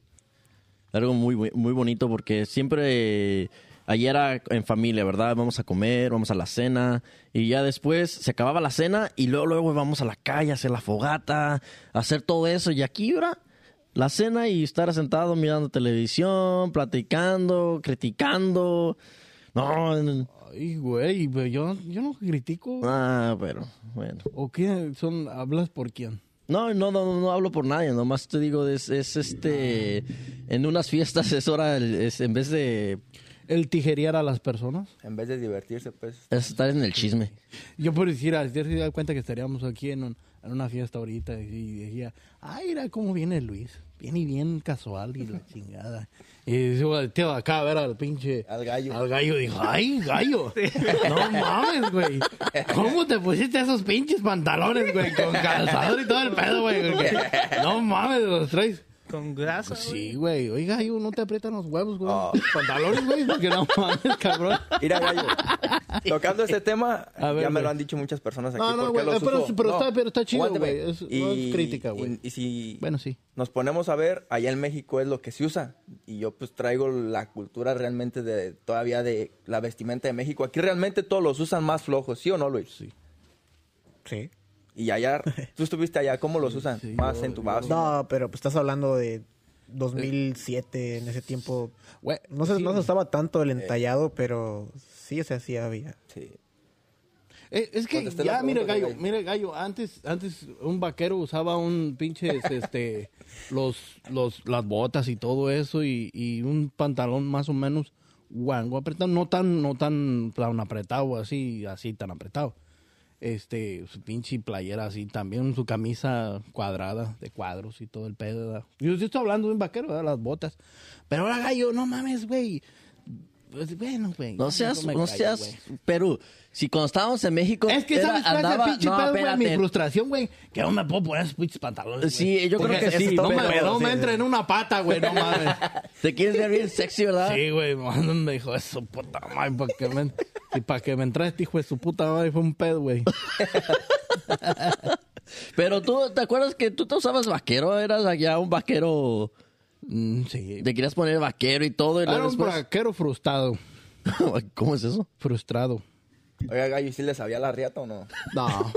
C: algo muy, muy bonito porque siempre allí era en familia, ¿verdad? Vamos a comer, vamos a la cena y ya después se acababa la cena y luego, luego vamos a la calle, a hacer la fogata, a hacer todo eso y aquí ahora la cena y estar sentado mirando televisión, platicando, criticando. No,
A: Ay, güey, pero yo, yo no critico.
C: ah, pero bueno.
A: ¿O qué? Son, ¿Hablas por quién?
C: No, no, no, no hablo por nadie, nomás te digo, es, es este, en unas fiestas es hora, es, en vez de
A: ¿El tijerear a las personas?
B: En vez de divertirse, pues.
C: es estar en el chisme.
A: Yo por decir, ayer se da cuenta que estaríamos aquí en, un- en una fiesta ahorita y decía, ay, mira cómo viene Luis. Viene bien casual y la chingada. Y yo volteo acá a ver al pinche...
B: Al gallo.
A: Al gallo dijo, ay, gallo. No mames, güey. ¿Cómo te pusiste esos pinches pantalones, güey? Con calzador y todo el pedo, güey. Porque- No mames, los traes.
E: Con grasa, güey.
A: Sí, güey. Oiga, gallo, no te aprietan los huevos, güey. Pantalones, güey, porque no mames, cabrón.
B: Mira, gallo. Tocando este tema,
A: A ver,
B: ya me lo han dicho muchas personas aquí.
A: No, no,
B: ¿por qué
A: güey,
B: los
A: pero- pero
B: No,
A: está- pero está chido, güey, es- no es crítica, güey.
B: Y, y si
A: Bueno, sí.
B: nos ponemos a ver, allá en México es lo que se usa. Y yo pues traigo la cultura realmente de todavía de la vestimenta de México. Aquí realmente todos los usan más flojos, ¿sí o no, Luis? Sí.
D: Sí.
B: Y allá, tú estuviste allá, ¿cómo los usan?
A: Sí,
B: más
A: yo-
B: entubados.
D: No, pero pues estás hablando de 2007, en ese tiempo. No se,
A: sí,
D: no se usaba tanto el entallado, pero sí, o sea, sí había.
B: Sí.
A: Eh, es que ya,
B: pregunta,
A: gallo,
B: gallo.
A: mire, gallo, antes, antes un vaquero usaba un pinche, este, los, los, las botas y todo eso y, y un pantalón más o menos guango apretado, no tan, no tan, tan apretado así, así tan apretado. Este, su pinche playera así también, su camisa cuadrada de cuadros y todo el pedo. Yo estoy hablando de un vaquero, ¿verdad? las botas. Pero ahora, gallo, no mames, güey. Pues, bueno, güey.
C: No seas, no
A: callo,
C: seas,
A: güey.
C: Perú. Si cuando estábamos en México.
A: Es que
C: era-
A: sabes cuál es el
C: andaba-
A: pinche
C: no,
A: pedo, güey, mi frustración, güey, que no me puedo poner esos pinches pantalones.
C: Sí,
A: güey.
C: yo creo que sí,
A: No, me, no me entra en una pata, güey, no mames.
C: Te quieres ver bien sexy, ¿verdad?
A: Sí, güey, me dijo eso, puta madre, para que me, y para que me entrara este hijo de su puta madre fue un pedo, güey.
C: Pero tú, ¿te acuerdas que tú te usabas vaquero? Eras allá un vaquero.
A: Mm, sí.
C: Te querías poner vaquero y todo. Y
A: Era
C: luego
A: un
C: después...
A: vaquero frustrado,
C: ¿Cómo es eso?
A: frustrado.
B: Oiga, gallo, ¿y si le sabía la riata o no?
A: No.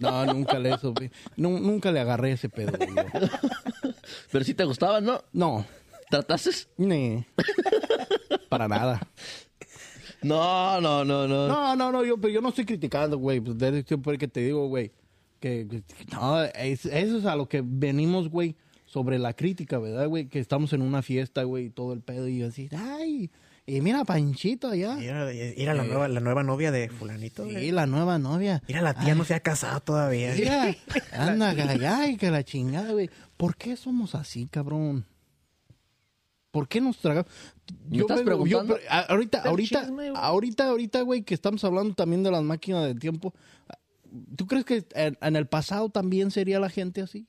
A: No, nunca le eso, güey. Nu- nunca le agarré ese pedo, güey. yo.
C: Pero si te gustaba, ¿no?
A: No,
C: ¿Tratases?
A: ni. Para nada.
C: No, no, no, no.
A: No, no, no, yo, pero yo no estoy criticando, güey. Pues de eso fue que te digo, güey. Que, que- no, es- eso es a lo que venimos, güey, sobre la crítica, ¿verdad, güey? Que estamos en una fiesta, güey, y todo el pedo, y así, ay, y mira, Panchito allá.
D: Era, era la, nueva, la nueva novia de Fulanito.
A: Sí,
D: güey.
A: la nueva novia.
D: Mira, la tía no se ha casado todavía.
A: Mira, anda, ay, que la chingada, güey. ¿Por qué somos así, cabrón? ¿Por qué nos tragamos?
C: ¿Me estás preguntando?
A: a- ahorita, ahorita,
E: chisme,
A: ahorita, ahorita, güey, que estamos hablando también de las máquinas del tiempo. ¿Tú crees que en, en el pasado también sería la gente así?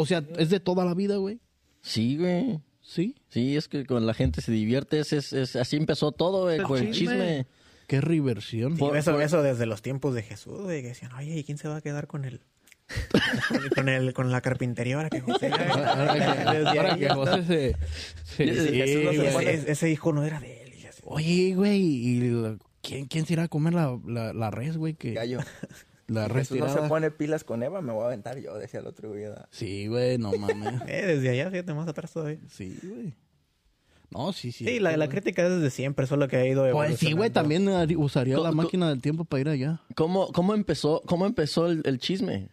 A: O sea, es de toda la vida, güey.
C: Sí, güey.
A: ¿Sí?
C: Sí, es que con la gente se divierte. Es, es- es- así empezó todo, güey,
E: El
C: con el
E: chisme.
A: Qué reversión.
C: Por-
D: eso,
C: por-
D: eso desde los tiempos de Jesús, güey, que decían, oye, ¿y quién se va a quedar con el... con el, con la carpintería ahora que José...
A: Ahora que, José se... se-
C: Sí,
A: sí,
D: se ese hijo no era de él. y así.
A: Oye, güey, ¿y la- quién, quién se irá a comer la, la, la res, güey? Que,
B: Gallo.
A: La
B: Jesús no se pone pilas con Eva, me voy a aventar yo, decía el otro güey. ¿verdad?
A: Sí, güey, no mames.
D: Eh, desde allá, fíjate, más atrás todavía.
A: Sí, güey. No, sí, sí.
D: Sí, la, la crítica es desde siempre, solo que ha ido
A: Pues sí, güey, también usaría la máquina del tiempo para ir allá.
C: ¿Cómo, cómo empezó, cómo empezó el, el chisme?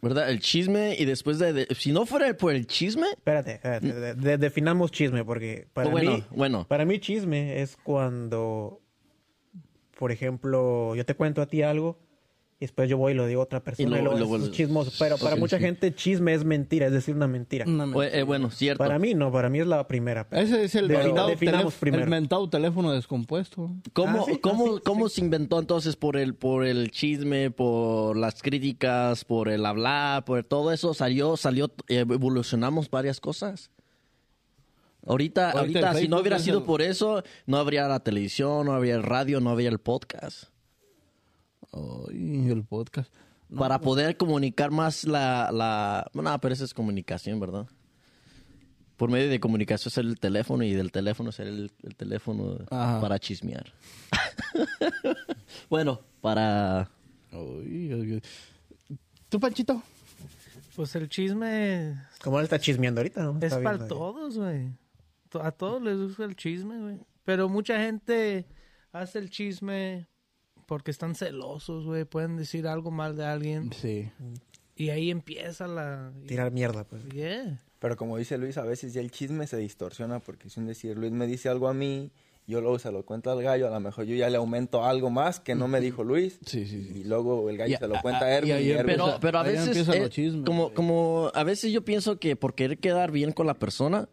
C: ¿Verdad? El chisme y después de, de- Si no fuera por el chisme...
D: Espérate, espérate, de- de- definamos chisme, porque para
C: Oh, bueno,
D: mí...
C: bueno.
D: Para mí chisme es cuando, por ejemplo, yo te cuento a ti algo y después yo voy y lo digo a otra persona y,
C: luego-
D: luego,
C: luego-
D: es chismoso. Pero para mucha
C: sí.
D: gente chisme es mentira, es decir, una mentira.
A: Una mentira.
C: eh, bueno, cierto.
D: Para mí no, para mí es la primera.
A: Ese es el mentado,
D: definamos
A: teléf-
D: primero.
A: el mentado teléfono descompuesto.
C: ¿Cómo,
D: Ah, sí,
C: cómo,
D: ah, sí,
C: cómo se inventó entonces por el, por el chisme, por las críticas, por el hablar, por todo eso? Salió, salió, eh, evolucionamos varias cosas. Ahorita,
A: Ahorita
C: si no hubiera sido
A: el-
C: por eso, no habría la televisión, no habría el radio, no habría el podcast.
A: Ay, el podcast.
C: Para poder comunicar más la, la... No, pero eso es comunicación, ¿verdad? Por medio de comunicación es el teléfono y del teléfono es el, el teléfono
A: Ajá.
C: para chismear. bueno, para...
A: ¿Tú, Panchito?
E: Pues el chisme
D: Como él está chismeando ahorita, ¿no?
E: es para todos, güey. A todos les gusta el chisme, güey. Pero mucha gente hace el chisme porque están celosos, güey. Pueden decir algo mal de alguien
A: Sí.
E: y ahí empieza la...
D: Tirar mierda, pues.
E: Yeah.
B: Pero como dice Luis, a veces ya el chisme se distorsiona porque sin decir, Luis me dice algo a mí, yo luego se lo cuento al gallo, a lo mejor yo ya le aumento algo más que no me dijo Luis.
A: Sí, sí, sí.
B: Y luego el gallo
A: Ya,
B: se lo
A: a-
B: cuenta
A: a-
B: a Erwin.
A: y ahí
B: y Erwin-
C: Pero,
A: Empieza-
C: pero a
A: ahí
C: veces,
A: empiezan
C: eh,
A: los chismes,
C: como, como a veces yo pienso que por querer quedar bien con la persona,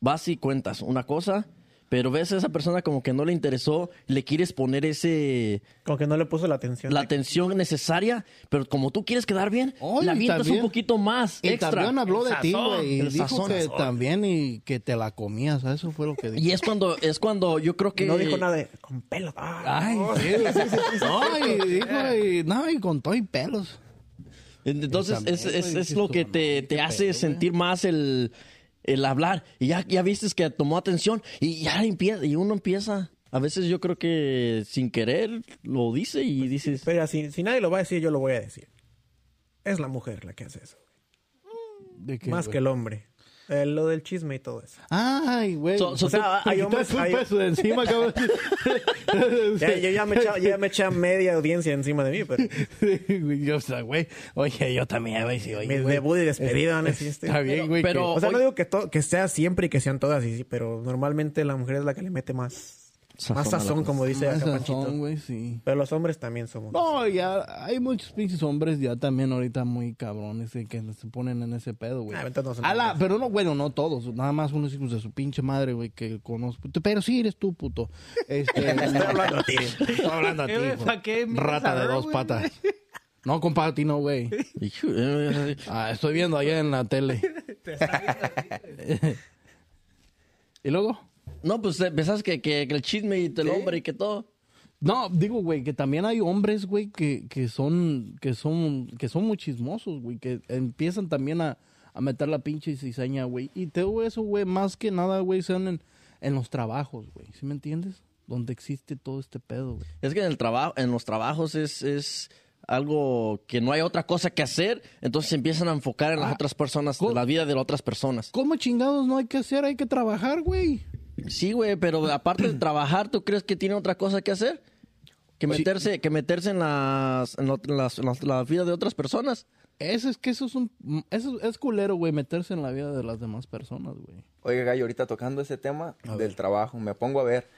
C: vas y cuentas una cosa, pero ves a esa persona como que no le interesó, le quieres poner ese
D: Como que no le puso la atención.
C: la atención necesaria, pero como tú quieres quedar bien,
A: Ay,
C: la avientas
A: también-
C: un poquito más
A: Y
C: extra.
A: también habló de
E: El
A: ti,
E: sazón,
A: güey. Y
C: el
A: dijo
C: sazón,
A: que
C: sazón.
A: también y que te la comías. Eso fue lo que dijo.
C: Y es cuando es cuando yo creo que
D: No dijo nada de con pelo. Ah,
A: Ay, sí, sí, sí, sí. No, y dijo, y, no, y con todo y pelos.
C: Entonces es, es, es lo que te, te hace sentir más el, el hablar. Y ya, ya viste que tomó atención y ya empieza, y uno empieza. A veces yo creo que sin querer lo dice y dices,
D: Pero si, si nadie lo va a decir, yo lo voy a decir. Es la mujer la que hace eso.
A: ¿De qué,
D: Más
A: güey?
D: que el hombre. Eh, lo del chisme y todo eso.
A: Ay, güey.
C: So- so
D: O sea, hay hombres... hay-
A: peso de encima, cabrón.
D: Ya, yo ya me echa, ya me echa media audiencia encima de mí, pero
A: yo, o sea, güey. Oye, yo también, güey. Sí, oye,
D: mi
A: güey.
D: debut y despedida, ¿no? Sí, este.
A: Está bien, güey.
C: pero-
D: O sea, no digo que, to- que sea siempre y que sean todas así, sí, pero normalmente la mujer es la que le mete más
C: Sazón
D: más sazón, como dice
A: Más
D: acá
A: sazón, güey, sí.
D: Pero los hombres también somos.
A: No, ya hay muchos pinches hombres ya también ahorita muy cabrones eh, que se ponen en ese pedo, güey.
D: Ah,
A: pero no, bueno, no todos, nada más unos hijos de su pinche madre, güey, que conozco. Pero sí eres tú, puto. Este,
D: Estoy hablando a ti.
A: Estoy hablando a ti,
E: Eh, güey,
A: hijo.
E: ¿pa' qué miras
A: Rata de dos patas. No, compa, a ti no, güey.
C: "Hijo, eh,
A: Ah, estoy viendo allá en la tele. ¿Y luego?
C: No, pues eh, pensás que, que, que el chisme y el hombre y que todo.
A: No, digo, güey, que también hay hombres, güey, que, que son, que son, que son muy chismosos, güey, que empiezan también a, a meter la pinche cizaña, güey. Y te digo eso, güey, más que nada, güey, son en, en los trabajos, güey, ¿sí me entiendes? Donde existe todo este pedo, güey.
C: Es que en el trabajo, en los trabajos es, es algo que no hay otra cosa que hacer, entonces se empiezan a enfocar en las
A: Ah,
C: otras personas, en la vida de las otras personas.
A: ¿Cómo chingados no hay que hacer? Hay que trabajar, güey.
C: Sí, güey, pero aparte de trabajar, ¿tú crees que tiene otra cosa que hacer? Que
A: Sí.
C: meterse, que meterse en las, en las- en las- la vida de otras personas.
A: Eso es que eso es un, eso es culero, güey, meterse en la vida de las demás personas, güey.
B: Oiga, gallo, ahorita tocando ese tema del trabajo, me pongo a ver.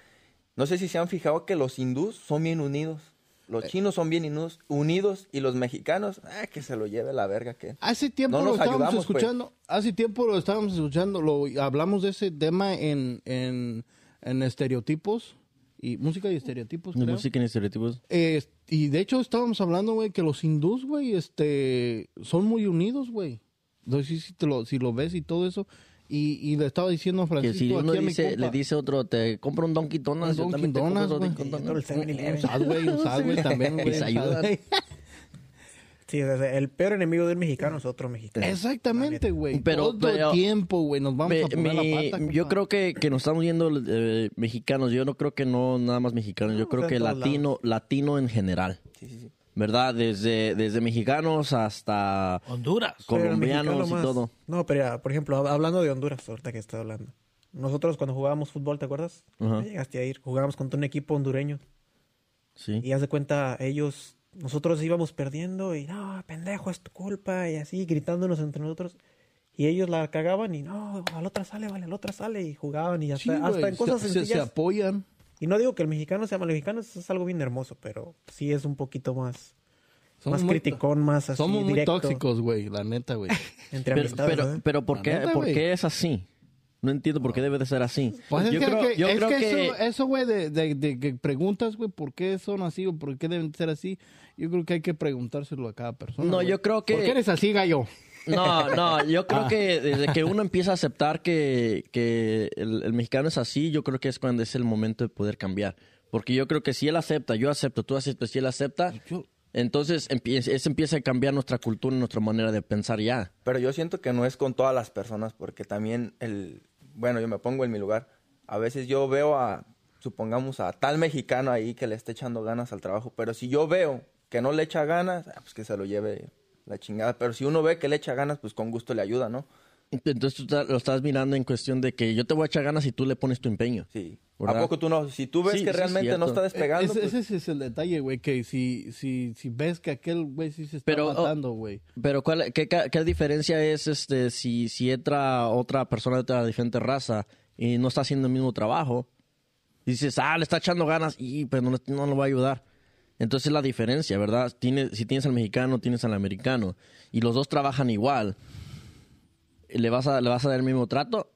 B: No sé si se han fijado que los hindús son bien unidos. Los chinos son bien inus- unidos y los mexicanos, ah, que se lo lleve la verga que.
A: Hace tiempo
B: No
A: lo
B: nos
A: estábamos
B: ayudamos, pues.
A: escuchando. Hace tiempo lo estábamos escuchando. Lo, hablamos de ese tema en, en, en estereotipos y música y estereotipos. Creo.
C: música ni estereotipos.
A: Eh, y de hecho estábamos hablando, güey, que los hindús, güey, este, son muy unidos, güey. No sé si, te lo, si lo ves y todo eso. Y, y le estaba diciendo a
C: Que
A: Francisco
C: si uno
A: aquí a mi
C: dice,
A: compa,
C: le dice otro, te compra un Donkey Donuts, yo
A: Un Dunkin'
C: compro
A: Donuts,
C: Donkey
A: güey.
D: Todo el
C: Donuts.
D: 7-Eleven.
A: un Subway, un Subway también, güey.
C: Y se ayudan.
D: Sí, el peor enemigo del mexicano es otro mexicano.
A: Exactamente, güey.
C: Pero-
A: Todo
C: pero-
A: el tiempo, güey, nos vamos
C: Me-
A: a poner
C: mi-
A: la pata.
C: yo creo que, que nos estamos yendo eh, mexicanos. Yo no creo que no nada más mexicanos. Yo
D: No,
C: creo que latino, latino en general.
B: Sí, sí, sí.
C: ¿Verdad? Desde, desde mexicanos hasta
E: Honduras.
C: Colombianos
D: mexicano
C: y
D: más-
C: todo.
D: No, pero ya, por ejemplo, hab- hablando de Honduras, ahorita que estoy hablando. Nosotros cuando jugábamos fútbol, ¿te acuerdas? Ya Llegaste a ir, jugábamos contra un equipo hondureño.
C: Sí.
D: Y haz de cuenta, ellos, nosotros íbamos perdiendo y no, pendejo, es tu culpa, y así gritándonos entre nosotros. Y ellos la cagaban y no, al otra sale, vale, al otra sale, y jugaban y hasta,
A: Sí,
D: hasta en cosas
A: se, se- se
D: sencillas.
A: apoyan.
D: Y no digo que el mexicano sea malo, el mexicano es, es algo bien hermoso, pero sí es un poquito más,
A: Somos
D: más
A: muy-
D: criticón, más así,
A: Somos muy
D: directo,
A: tóxicos, güey, la neta, güey.
D: Entre
C: Pero,
D: amistades,
C: pero, pero ¿por, qué,
A: neta,
C: ¿por qué es así? No entiendo por qué debe de ser así.
A: Pues es
C: yo
A: que,
C: creo,
A: que-
C: yo
A: es
C: creo
A: que
C: que...
A: eso, eso, güey, de, de, de que preguntas, güey, por qué son así o por qué deben ser así, yo creo que hay que preguntárselo a cada persona.
C: No, yo creo que-
A: ¿Por qué eres así, gallo?
C: No, no, yo
A: Ah.
C: creo que desde que uno empieza a aceptar que, que el, el mexicano es así, yo creo que es cuando es el momento de poder cambiar. Porque yo creo que si él acepta, yo acepto, tú aceptas, si él acepta,
A: Yo-
C: entonces empieza, eso empieza a cambiar nuestra cultura y nuestra manera de pensar ya.
B: Pero yo siento que no es con todas las personas, porque también el, bueno, yo me pongo en mi lugar. A veces yo veo a, supongamos, a tal mexicano ahí que le está echando ganas al trabajo, pero si yo veo que no le echa ganas, ah, pues que se lo lleve la chingada. Pero si uno ve que le echa ganas, pues con gusto le ayuda, ¿no?
C: Entonces tú lo estás mirando en cuestión de que yo te voy a echar ganas y tú le pones tu empeño.
B: Sí.
C: ¿Verdad?
B: ¿A poco tú no? Si tú ves
C: Sí,
B: que realmente no está despegando,
A: Ese,
B: pues,
A: ese es el detalle, güey, que si, si, si ves que aquel güey sí se está
C: Pero, oh,
A: matando, güey.
C: Pero ¿cuál, qué, qué- qué diferencia es este si, si entra otra persona de otra diferente raza y no está haciendo el mismo trabajo? Y dices, ah, le está echando ganas y pero no, le- no lo va a ayudar. Entonces es la diferencia, ¿verdad? Tiene, si tienes al mexicano, tienes al americano y los dos trabajan igual, ¿le vas a, le vas a dar el mismo trato?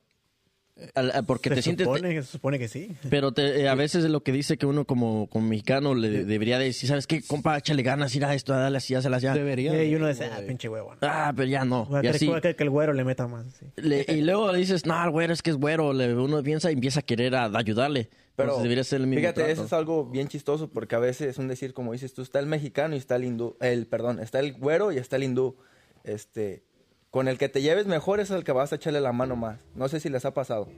C: Al- al- Porque
D: se
C: te sientes...
D: supone, se supone que sí.
C: Pero te- eh, a veces es lo que dice que uno como, como mexicano le de- debería decir, ¿sabes qué? Compa, échale ganas, ir a esto, dale así, hazlas ya.
A: Debería.
D: y uno dice, ah, pinche huevo.
C: Ah, pero ya no.
D: A
C: Y así.
D: a que el güero le meta más. sí.
C: Le- y luego le dices, no, el güero es que es güero. Le- uno piensa y empieza a querer a- ayudarle.
B: Pero
C: Entonces debería ser el mismo
B: fíjate,
C: trato.
B: eso es algo bien chistoso porque a veces es un decir, como dices tú, está el mexicano y está el hindú, el, perdón, está el güero y está el hindú. Este, con el que te lleves mejor es el que vas a echarle la mano más. No sé si les ha pasado.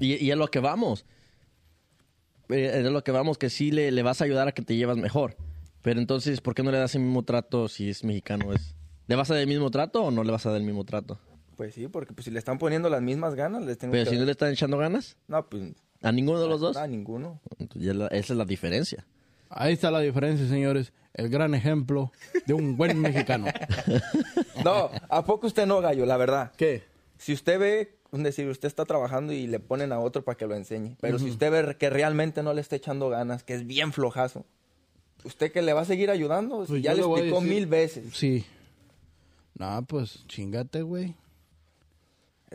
C: Y, y es lo que vamos. Eh, Es lo que vamos, que sí le, le vas a ayudar a que te llevas mejor. Pero entonces, ¿por qué no le das el mismo trato si es mexicano? Es, ¿Le vas a dar el mismo trato o no le vas a dar el mismo trato?
B: Pues sí, porque pues, si le están poniendo las mismas ganas, les tengo
C: Pero
B: que...
C: si no le están echando ganas,
B: No, pues...
C: ¿a ninguno de los dos?
B: A ninguno.
C: Entonces, ya la- esa es la diferencia.
A: Ahí está la diferencia, señores. El gran ejemplo de un buen mexicano.
B: No, ¿a poco usted no, gallo? La verdad.
A: ¿Qué?
B: Si usted ve, es decir, usted está trabajando y le ponen a otro para que lo enseñe. Pero si usted ve que realmente no le está echando ganas, que es bien flojazo, ¿usted que le va a seguir ayudando?
A: Pues
B: ya le explicó
A: decir-
B: mil veces.
A: Sí. No, pues chingate, güey.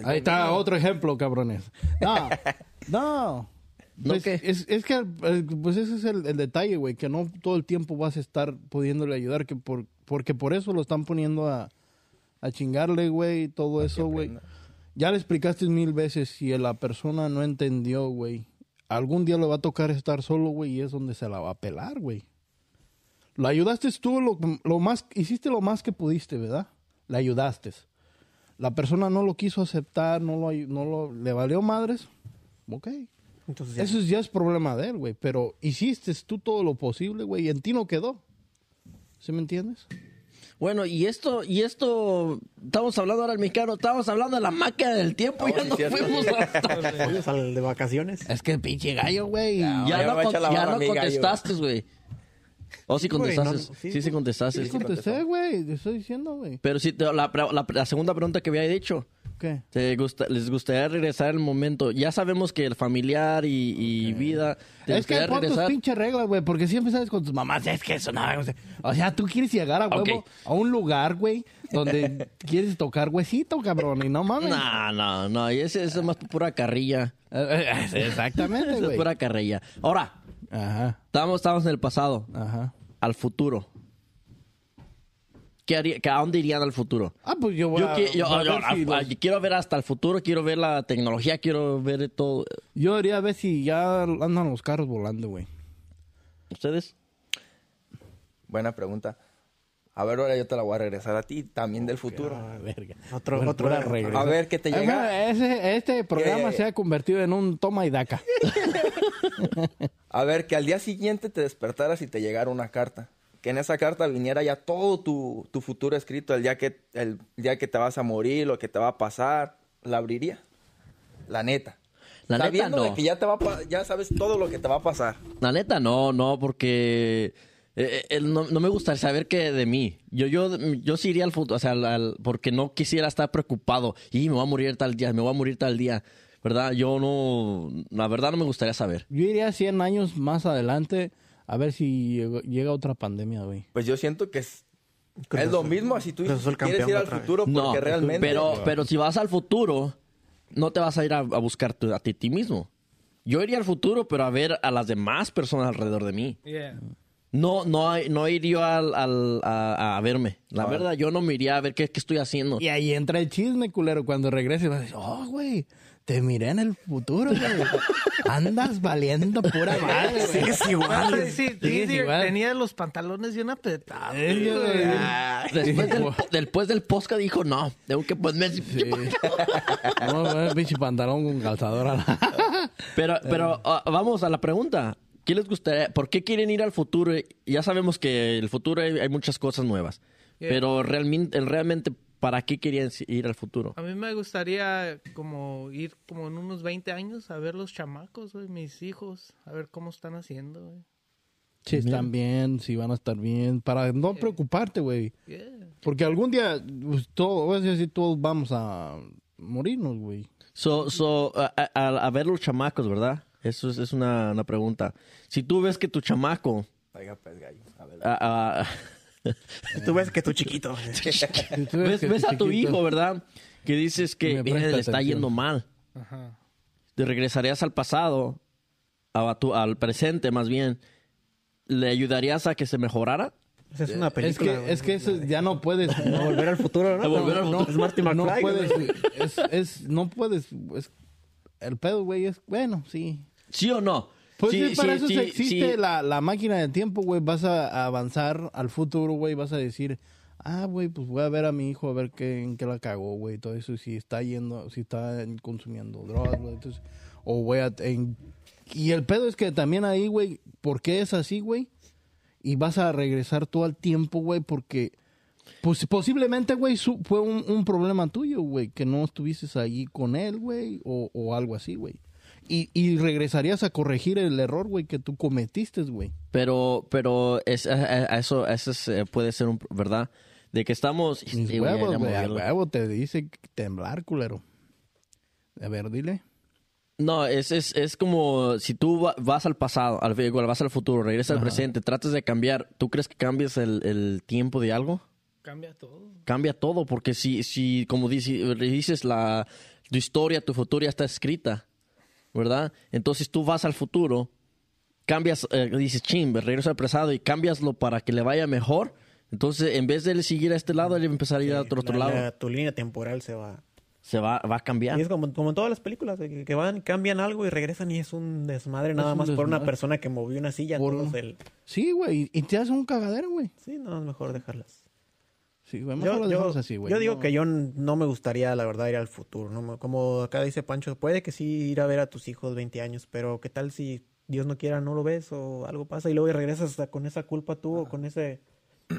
A: Ahí está otro ejemplo, cabrones. No, no.
C: ¿No
A: Pues? Es, es que, eh, pues ese es el, el detalle, güey, que no todo el tiempo vas a estar pudiéndole ayudar, que por, porque por eso lo están poniendo a, a chingarle, güey, todo eso, güey. Ya le explicaste mil veces si la persona no entendió, güey. Algún día le va a tocar estar solo, güey, y es donde se la va a pelar, güey. Lo ayudaste tú, lo, lo más, hiciste lo más que pudiste, ¿verdad? Le ayudaste. La persona no lo quiso aceptar, no lo, no lo, le valió madres. Ok.
D: Entonces ya.
A: Eso ya es problema de él, güey. Pero hiciste tú todo lo posible, güey, y en ti no quedó. ¿Sí me entiendes?
C: Bueno, y esto, y esto, estamos hablando ahora del mexicano, estamos hablando de la máquina del tiempo,
B: Oh,
C: ya
B: sí,
C: nos
B: cierto.
C: fuimos hasta...
D: De vacaciones.
A: Es que pinche gallo, güey.
B: Ya,
C: no, con- ya no contestaste, güey. O sí
D: güey,
C: contestaste.
D: no,
C: sí,
D: sí,
C: sí, contestaste.
A: Sí contesté, güey. Te estoy diciendo, güey.
C: Pero sí, la, la- la segunda pregunta que había dicho,
A: ¿Qué?
C: ¿Te gusta, ¿Les gustaría regresar el momento? Ya sabemos que el familiar y, y vida. ¿Te
A: Es que pon tus pinches reglas, güey, porque siempre sabes con tus mamás, es que eso no, o sea, o sea, tú quieres llegar a huevo a un lugar, güey, donde quieres tocar huesito, cabrón, y no mames.
C: No, no, no. y Ese, eso es más pura carrilla.
A: Eh, eh, Exactamente,
C: Eso es
A: güey.
C: pura carrilla. Ahora,
A: Ajá,
C: estamos, estamos en el pasado.
A: ajá.
C: Al futuro. ¿Qué haría, que ¿A dónde irían al futuro?
A: Ah, pues yo voy
C: Yo,
A: a,
C: qui- yo-
A: voy a
C: yo-
A: ver si
C: a-
A: los-
C: quiero ver hasta el futuro, quiero ver la tecnología, quiero ver todo.
A: yo iría a ver si ya andan los carros volando, güey.
C: ¿Ustedes?
B: Buena pregunta. A ver, ahora yo te la voy a regresar a ti, también del futuro.
A: Ah, verga.
D: Otro-
A: Pura-
D: otro-.
B: A ver, ¿qué te llega?
A: bueno, ese- este programa
B: Eh,
A: se ha convertido en un toma y daca.
B: A ver, que al día siguiente te despertaras y te llegara una carta. Que en esa carta viniera ya todo tu, tu futuro escrito, el día, que, el día que te vas a morir, lo que te va a pasar. ¿La abriría? La neta.
C: La neta, no.
B: de que ya, te va a ya sabes todo lo que te va a pasar.
C: La neta, no, no, porque eh, eh, no, no me gustaría saber que de mí. Yo, yo, yo sí iría al futuro, o sea, al- al- porque no quisiera estar preocupado. Y me voy a morir tal día, me voy a morir tal día. ¿Verdad? Yo no, la verdad no me gustaría saber.
A: Yo iría 100 años más adelante a ver si llega- llega otra pandemia, güey.
B: Pues yo siento que es,
D: Cruz
B: es lo mismo si tú
D: Cruz
B: quieres ir al
D: vez.
B: futuro porque
C: No,
B: realmente...
C: pero, pero si vas al futuro, no te vas a ir a, a buscar tu- a ti, ti mismo. Yo iría al futuro, pero a ver a las demás personas alrededor de mí.
E: Yeah.
C: No, no, no iría al, al- a, a verme. La verdad, yo no me iría a ver qué, qué estoy haciendo.
A: Y ahí entra el chisme, culero. Cuando regrese vas a decir, oh, güey, te miré en el futuro, güey. Andas valiendo pura madre, güey.
D: Sigues igual.
E: Sí, sí,
A: Sigues
E: sí,
A: igual.
E: tenía los pantalones bien apretados.
A: Eh, güey.
C: Después del, después del podcast dijo, no, tengo que ponerme así.
A: No, güey, pinche pantalón con calzador. a la-
C: Pero, pero ah, vamos a la pregunta. ¿Qué les gustaría? ¿Por qué quieren ir al futuro? Ya sabemos que el futuro hay, hay muchas cosas nuevas.
E: Yeah.
C: Pero realmente, realmente, ¿para qué querían ir al futuro?
E: A mí me gustaría como ir como en unos 20 años a ver los chamacos, güey, mis hijos, a ver cómo están haciendo, güey.
A: Si están bien, si van a estar bien. Para no preocuparte, güey.
E: Yeah.
A: Porque algún día, pues, todo, voy a decir, todos vamos a morirnos, güey.
C: So, so, a, a- a ver los chamacos, ¿verdad? Eso es, es una, una pregunta. Si tú ves que tu chamaco...
B: Oiga, pues, gallo. A ver.
D: Tú ves que tú chiquito.
C: ves, ves a tu hijo, ¿verdad? Que dices que
A: Me
C: "Mira,
A: presta
C: le está
A: atención".
C: yendo mal.
E: Ajá.
C: Te regresarías al pasado, a tu- al presente más bien. ¿Le ayudarías a que se mejorara?
D: Esa es una
A: Es
D: película.
A: que, es que eso ya no puedes.
D: Volver al futuro, ¿no?
C: A volver al
D: No. Es Marty
A: no
D: McFly.
A: puedes.
D: güey.
A: Es, es, no puedes. es- el pedo, güey, es. Bueno, sí.
C: ¿Sí o no?
A: Pues
C: Sí,
A: para
C: sí,
A: eso
C: sí,
A: existe. La, la máquina del tiempo, güey. Vas a, avanzar al futuro, güey. Vas a decir, ah, güey, pues voy a ver a mi hijo a ver qué, en qué la cagó, güey. Todo eso, si está yendo, si está en- consumiendo drogas, güey. Entonces, o voy a. en- y el pedo es que también ahí, güey, ¿por qué es así, güey? Y vas a regresar todo el tiempo, güey, porque. Pues posiblemente, güey, fue un, un problema tuyo, güey, que no estuvieses ahí con él, güey, o, o algo así, güey. Y, y regresarías a corregir el error, güey, que tú cometiste, güey.
C: Pero, pero es, a- a- a eso, eso es, eh, puede ser un, ¿verdad? De que estamos... Güey,
A: huevos, güey, a huevo te dice temblar, culero. A ver, dile.
C: No, es, es, es como si tú va- vas al pasado, al, igual vas al futuro, regresas al presente, tratas de cambiar, ¿tú crees que cambias el, el tiempo de algo?
E: Cambia todo.
C: Cambia todo, porque si, si como dice- dices, la, tu historia, tu futuro ya está escrita, ¿verdad? Entonces tú vas al futuro, cambias, eh, dices, ching, regreso al pasado y cambiaslo para que le vaya mejor. Entonces, en vez de él seguir a este lado, él empezar a ir a otro, otro
D: La-
C: lado.
D: la- tu línea temporal se va.
C: Se va, va a cambiar.
D: Y es como, como en todas las películas, que, que van, cambian algo y regresan y es un desmadre nada
A: un
D: más por una persona que movió una silla.
A: Por-
D: todos el-
A: Sí, güey, y te hace un cagadero, güey.
D: Sí, no, es mejor dejarlas.
A: Sí,
D: Yo,
A: lo
D: yo-
A: dejamos así, güey.
D: yo digo
A: No-
D: que yo no me gustaría, la verdad, ir al futuro. ¿no? Como acá dice Pancho, puede que sí ir a ver a tus hijos 20 años, pero ¿qué tal si Dios no quiera, no lo ves o algo pasa y luego regresas hasta con esa culpa tú o con ese...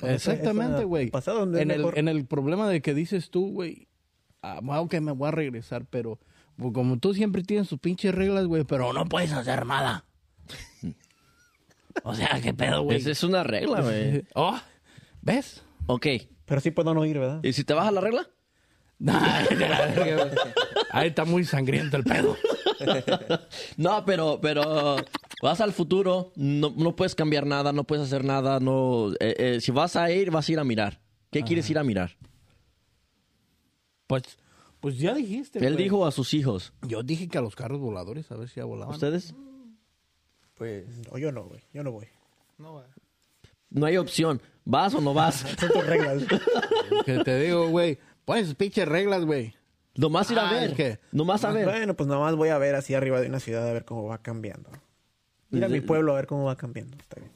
D: con
A: Exactamente, güey. En el,
D: mejor-
A: en el problema de que dices tú, güey, ah, wow, que me voy a regresar, pero pues, como tú siempre tienes tus pinches reglas, güey, pero no puedes hacer nada. o sea, qué pedo, güey.
C: Esa es una regla, güey.
A: Oh, ¿ves?
C: Ok.
D: Pero sí puedo no ir, ¿verdad?
C: ¿Y si te baja la regla?
A: Ahí está muy sangriento el pedo.
C: No, pero, pero vas al futuro, no, no puedes cambiar nada, no puedes hacer nada, no. eh, eh, si vas a ir, vas a ir a mirar. ¿Qué quieres ir a mirar?
A: Pues, pues ya dijiste.
C: Él dijo a sus hijos.
A: Yo dije que a los carros voladores, a ver si ya volaban.
C: ¿Ustedes?
B: Pues
D: No, yo no, güey. Yo no voy.
E: No, güey.
C: No hay opción. ¿Vas o no vas?
D: Son tus reglas.
A: Que te digo, güey. Pues pinches reglas, güey.
C: Nomás ir a ver.
A: es que-
C: Nomás a ver.
D: Bueno, pues nada más voy a ver así arriba de una ciudad a ver cómo va cambiando. Ir a mi pueblo a ver cómo va cambiando. Está bien.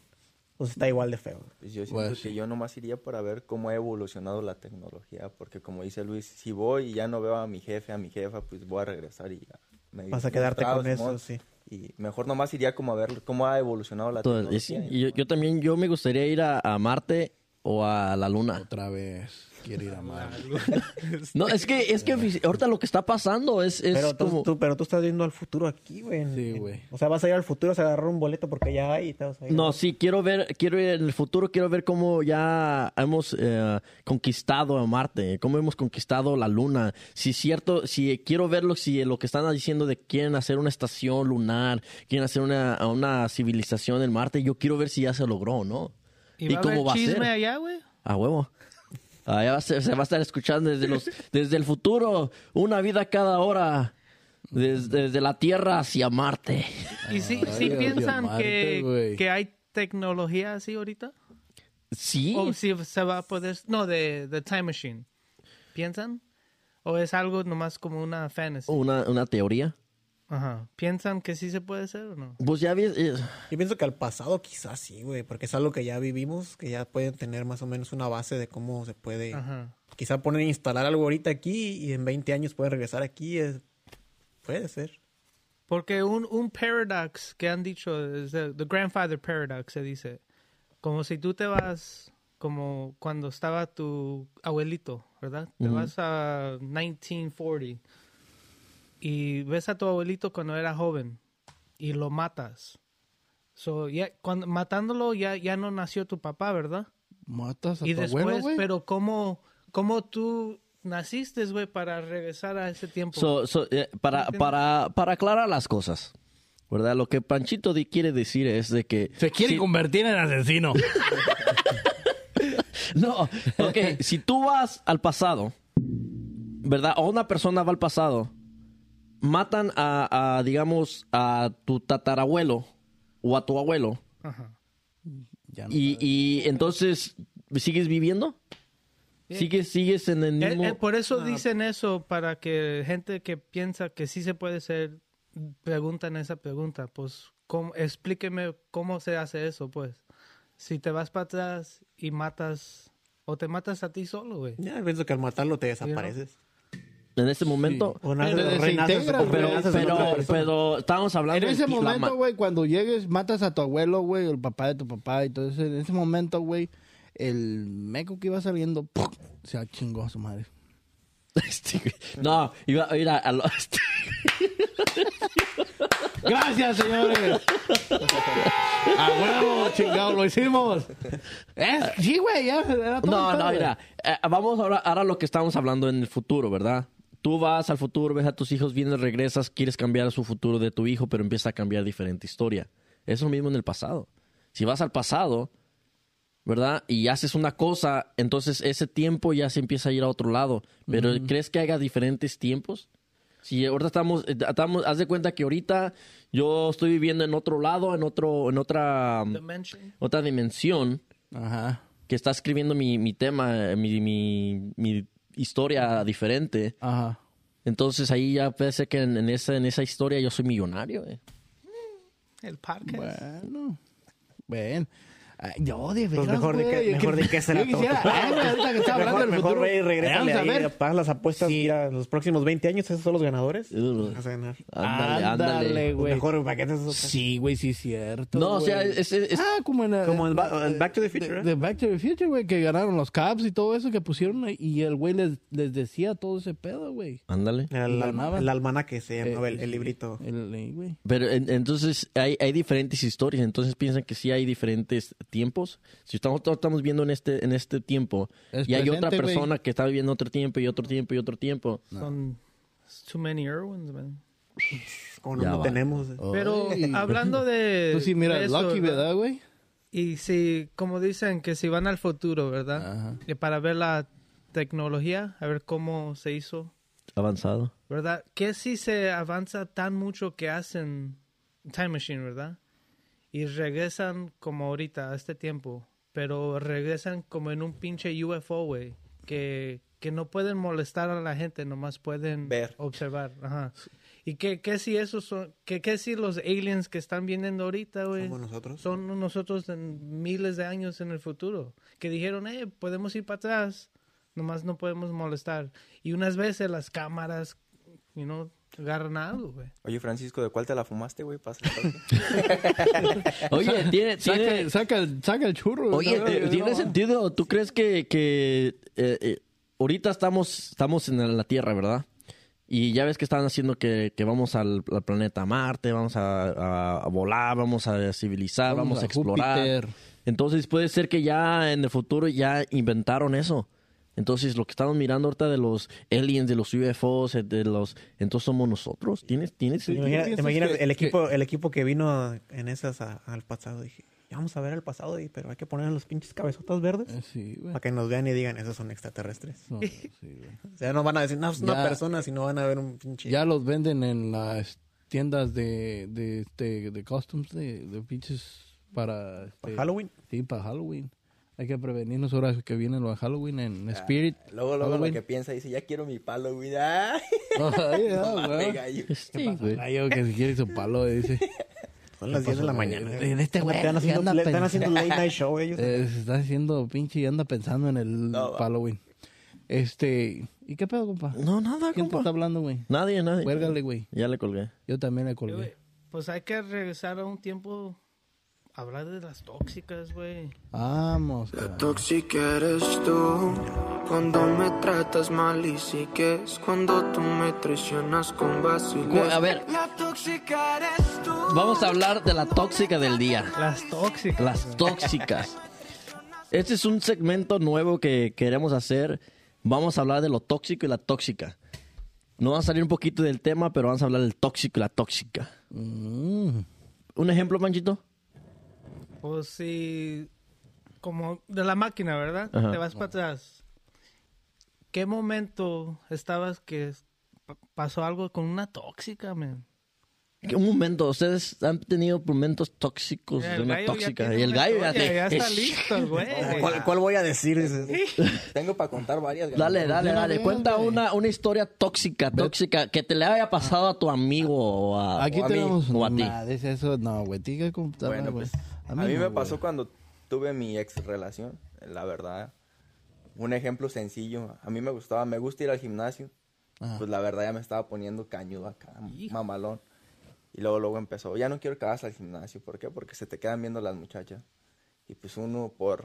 D: Pues está igual de feo.
B: Pues yo siento
A: Pues,
B: que
A: sí.
B: yo nomás iría para ver cómo ha evolucionado la tecnología, porque como dice Luis, si voy y ya no veo a mi jefe, a mi jefa, pues voy a regresar y ya. me
D: Vas a quedarte con eso, sí.
B: Y mejor nomás iría como a ver cómo ha evolucionado la tecnología.
C: sí, y yo, yo también, yo me gustaría ir a, a Marte o a la Luna.
A: Otra vez. Quiere ir a Marte.
C: No, es que, es que ahorita lo que está pasando es, es
D: Pero tú,
C: como...
D: tú- pero tú estás viendo al futuro aquí, güey.
A: Sí, güey.
D: O sea, vas a ir al futuro, a agarrar un boleto porque ya hay y te vas a ir.
C: No, sí, quiero ver, quiero ir en el futuro, quiero ver cómo ya hemos eh, conquistado a Marte, cómo hemos conquistado la Luna. Si es cierto, si quiero verlo, si lo que están diciendo de quieren hacer una estación lunar, quieren hacer una, una civilización en Marte, yo quiero ver si ya se logró, ¿no?
E: ¿Y, va a haber chisme allá, güey?
C: A huevo. Allá va a ser- se va a estar escuchando desde los desde el futuro, una vida cada hora, desde, desde la Tierra hacia Marte.
E: ¿Y si,
A: Ay,
E: si piensan
A: Marte,
E: que, que hay tecnología así ahorita?
C: Sí.
E: ¿O si se va a poder... No, de, de Time Machine. ¿Piensan? ¿O es algo nomás como una fantasy?
C: Una, una teoría.
E: Ajá. ¿Piensan que sí se puede hacer o no?
C: Pues ya vi, eh,
D: Yo pienso que al pasado quizás sí, güey, porque es algo que ya vivimos, que ya pueden tener más o menos una base de cómo se puede...
E: Ajá.
D: Quizá poner a instalar algo ahorita aquí y en 20 años pueden regresar aquí. es- Puede ser.
E: Porque un, un paradox que han dicho, es the, the grandfather paradox se dice, como si tú te vas, como cuando estaba tu abuelito, ¿verdad? Te vas a 1940 y ves a tu abuelito cuando era joven y lo matas. So, ya, cuando, matándolo ya, ya no nació tu papá, ¿verdad?
A: Matas a
E: Y
A: tu
E: después,
A: abuelo, güey.
E: pero ¿cómo, cómo tú naciste, güey, para regresar a ese tiempo?
C: so- so, eh, para, para, para aclarar las cosas, ¿verdad? Lo que Panchito di- quiere decir es de que...
A: Se quiere
C: si-
A: convertir en asesino.
C: No, ok, si tú vas al pasado, ¿verdad? O una persona va al pasado, matan a, a, digamos, a tu tatarabuelo o a tu abuelo,
E: Ajá.
A: Ya no
C: y, y entonces, ¿sigues viviendo? ¿Sigues, sigues en el
E: Eh,
C: mismo...?
E: eh, por eso dicen eso, para que gente que piensa que sí se puede ser, preguntan esa pregunta. Pues, ¿cómo, explíqueme cómo se hace eso, pues. Si te vas para atrás y matas, o te matas a ti solo, güey.
D: Ya pienso que al matarlo te desapareces.
C: En ese momento...
D: O naces-
A: Pero
C: Pero, estábamos hablando
A: En ese
C: de
A: momento, güey, cuando llegues, matas a tu abuelo, güey, o el papá de tu papá y todo eso. En ese momento, güey, el meco que iba saliendo, ¡pum! se chingó a su madre.
C: Este, no, iba a ir a... a lo- este,
A: Gracias, señores. a huevo, chingado, lo hicimos. ¿Eh? Sí, güey, ya. era todo
C: No, no, mira, eh, vamos ahora, ahora a lo que estamos hablando en el futuro, ¿verdad? Tú vas al futuro, ves a tus hijos, vienes, regresas, quieres cambiar su futuro de tu hijo, pero empieza a cambiar diferente historia. Eso mismo en el pasado. Si vas al pasado, ¿verdad? Y haces una cosa, entonces ese tiempo ya se empieza a ir a otro lado. Pero ¿crees que haga diferentes tiempos? Si ahorita estamos, eh, estamos, haz de cuenta que ahorita yo estoy viviendo en otro lado, en otro, en otra,
E: Dimension.
C: otra dimensión
A: Ajá.
C: que está escribiendo mi, mi tema, eh, mi, mi, mi historia diferente.
A: Ajá.
C: Entonces ahí ya puede ser que en, en esa, en esa historia yo soy millonario. eh.
E: El podcast.
A: Bueno. Ven. Ay, yo, de veras,
D: Pues mejor de que- mejor de que
A: quisiera-
D: todo.
A: Ay, güey, ahorita que hablando
D: Mejor,
A: del
D: mejor
A: futuro.
D: ve y regrésale
A: Vamos a
D: ahí,
A: ver.
D: las apuestas, mira, los próximos 20 años esos son los ganadores.
C: Uh.
D: Vas a ganar.
C: Ándale, ándale.
A: Ándale, güey.
D: Mejor, ¿para qué te haces
A: Sí, güey, sí es cierto.
C: No, o sea, es- es- es-
A: ah, como en, eh,
D: Como en Ba- en Back to the Future,
A: de-
D: ¿eh?
A: de Back to the Future, güey, que ganaron los Caps y todo eso que pusieron ahí, y el güey les, les decía todo ese pedo, güey.
C: Ándale.
D: El, el almanaque se llamaba, el,
A: Eh,
D: el librito.
A: El, eh, güey.
C: Pero en- entonces hay, hay diferentes historias, entonces piensan que sí hay diferentes tiempos. Si estamos, todos estamos viendo en este, en este tiempo
A: Es
C: y hay otra persona que está viviendo otro tiempo y otro tiempo y otro tiempo.
E: Son it's too many Irwins, man.
D: Como no tenemos. eh.
E: Pero hablando de.
A: Tú sí, mira,
E: de eso,
A: Lucky, ¿verdad, güey?
E: Y si, como dicen, que si van al futuro, ¿verdad?
A: Ajá.
E: Para ver la tecnología, a ver cómo se hizo,
C: Avanzado.
E: ¿verdad? Que si se avanza tan mucho que hacen Time Machine, ¿verdad? Y regresan como ahorita, a este tiempo, pero regresan como en un pinche UFO, güey, que, que no pueden molestar a la gente, nomás pueden
B: Ver.
E: observar. Ajá. ¿Y qué, qué si esos son, qué, qué si los aliens que están viniendo ahorita, güey?
D: Somos nosotros.
E: son nosotros en miles de años en el futuro. Que dijeron, eh, podemos ir para atrás, nomás no podemos molestar. Y unas veces las cámaras, you know, agarran algo, güey.
B: Oye, Francisco, ¿de cuál te la fumaste, güey? Pasa.
C: Oye, tiene,
A: Saca,
C: tiene,
A: saca, el- saca el churro.
C: oye,
A: No,
C: ¿tiene
A: no.
C: sentido? ¿Tú crees que, que eh, eh, ahorita estamos, estamos en la Tierra, verdad? Y ya ves que están haciendo que, que vamos al, al planeta Marte, vamos a, a- a volar, vamos a civilizar, vamos, a, explorar.
A: Júpiter.
C: Entonces puede ser que ya en el futuro ya inventaron eso. Entonces lo que estamos mirando ahorita de los aliens, de los UFOs, eh, de los... Entonces somos nosotros. ¿Tienes, tienes
D: ¿Te imaginas
A: que-
D: el equipo, el equipo que vino en esas a- al pasado? Dije, ya vamos a ver al pasado, pero hay que poner los pinches cabezotas verdes
A: Eh, Sí, güey.
D: para que nos vean y digan, esos son extraterrestres.
A: No, sí, güey.
D: O sea, no van a decir, no, es una
A: Ya-
D: persona, sino van a ver un pinche...
A: Ya los venden en las tiendas de, de, de, de costumes, de, de pinches para... este,
D: ¿Para Halloween?
A: Sí, para Halloween. Hay que prevenirnos ahora que viene lo de Halloween en Spirit.
B: Luego, luego lo que piensa dice, ya quiero mi palo, güey. Ay, no
A: güey.
B: gallo.
C: Sí, güey.
A: Ay, yo que si quiere su palo, dice.
D: Son las 10 de la mañana.
A: En este güey
D: Están haciendo,
A: anda
D: están late night show ellos.
A: Eh, se está haciendo pinche y anda pensando en el
B: No.
A: Halloween. Este, ¿y qué pedo, compa?
C: No, nada,
A: ¿Quién te
C: compa.
A: está hablando, güey?
C: Nadie, nadie.
A: Cuélgale, güey.
C: Ya le colgué.
A: Yo también le
E: Eh,
A: colgué.
E: Pues hay que regresar a un tiempo, hablar de las tóxicas, güey.
A: Vamos, cabrón.
F: Tóxica eres tú cuando me tratas mal y sigues cuando tú me traicionas con vaciles.
C: A ver,
F: La tóxica eres tú.
C: vamos a hablar de la tóxica del día.
E: Las tóxicas.
C: Las tóxicas. Este es un segmento nuevo que queremos hacer. Vamos a hablar de lo tóxico y la tóxica. No va a salir un poquito del tema, pero vamos a hablar del tóxico y la tóxica.
A: Mm.
C: ¿Un ejemplo, Manchito?
E: Pues sí, como de la máquina, ¿verdad?
C: Ajá.
E: Te vas para atrás. ¿Qué momento estabas que pa- pasó algo con una tóxica, man?
C: Un momento, ustedes han tenido momentos tóxicos de una
E: gallo ya
C: tóxica.
E: tiene
C: Y el gallo ya,
E: historia,
C: te-
E: ya está listo, güey.
D: ¿Cuál, cuál voy a decir?
B: Tengo para contar varias. gallo.
C: Dale, dale, dale. Cuenta una, una historia tóxica, tóxica, que te le haya pasado a tu amigo o a,
A: Aquí
C: o a mí,
A: tenemos
C: o a ti.
A: Nah, dice eso, no, güey. Tiene que contar,
B: Bueno, pues a mí,
A: no,
B: me
A: güey.
B: pasó cuando tuve mi ex relación, la verdad. Un ejemplo sencillo. A mí me gustaba, me gusta ir al gimnasio.
A: Ajá.
B: Pues la verdad ya me estaba poniendo cañudo acá, mamalón. Y luego luego empezó, ya no quiero que hagas al gimnasio. ¿Por qué? Porque se te quedan viendo las muchachas. Y pues uno por,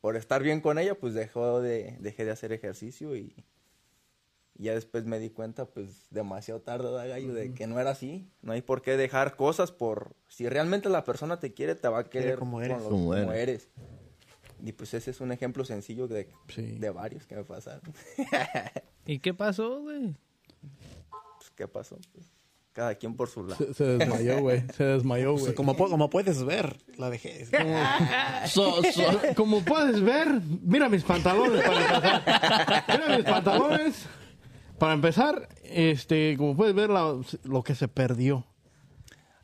B: por estar bien con ella, pues dejó de, dejé de hacer ejercicio y, y ya después me di cuenta, pues demasiado tarde, ¿verdad, gallo? De que no era así. No hay por qué dejar cosas por... Si realmente la persona te quiere, te va a querer
D: como
B: con
D: eres.
C: Como
B: como
C: eres.
B: eres. Y pues ese es un ejemplo sencillo de,
A: Sí.
B: de varios que me pasaron.
E: ¿Y qué pasó, güey?
B: Pues, ¿Qué pasó? Pues, cada quien por su lado.
A: Se, se desmayó, güey. Se desmayó, güey.
D: como, como puedes ver, la dejé.
C: So- so-
A: Como puedes ver, mira mis pantalones para. Mira mis pantalones. Para empezar, este, como puedes ver la- lo que se perdió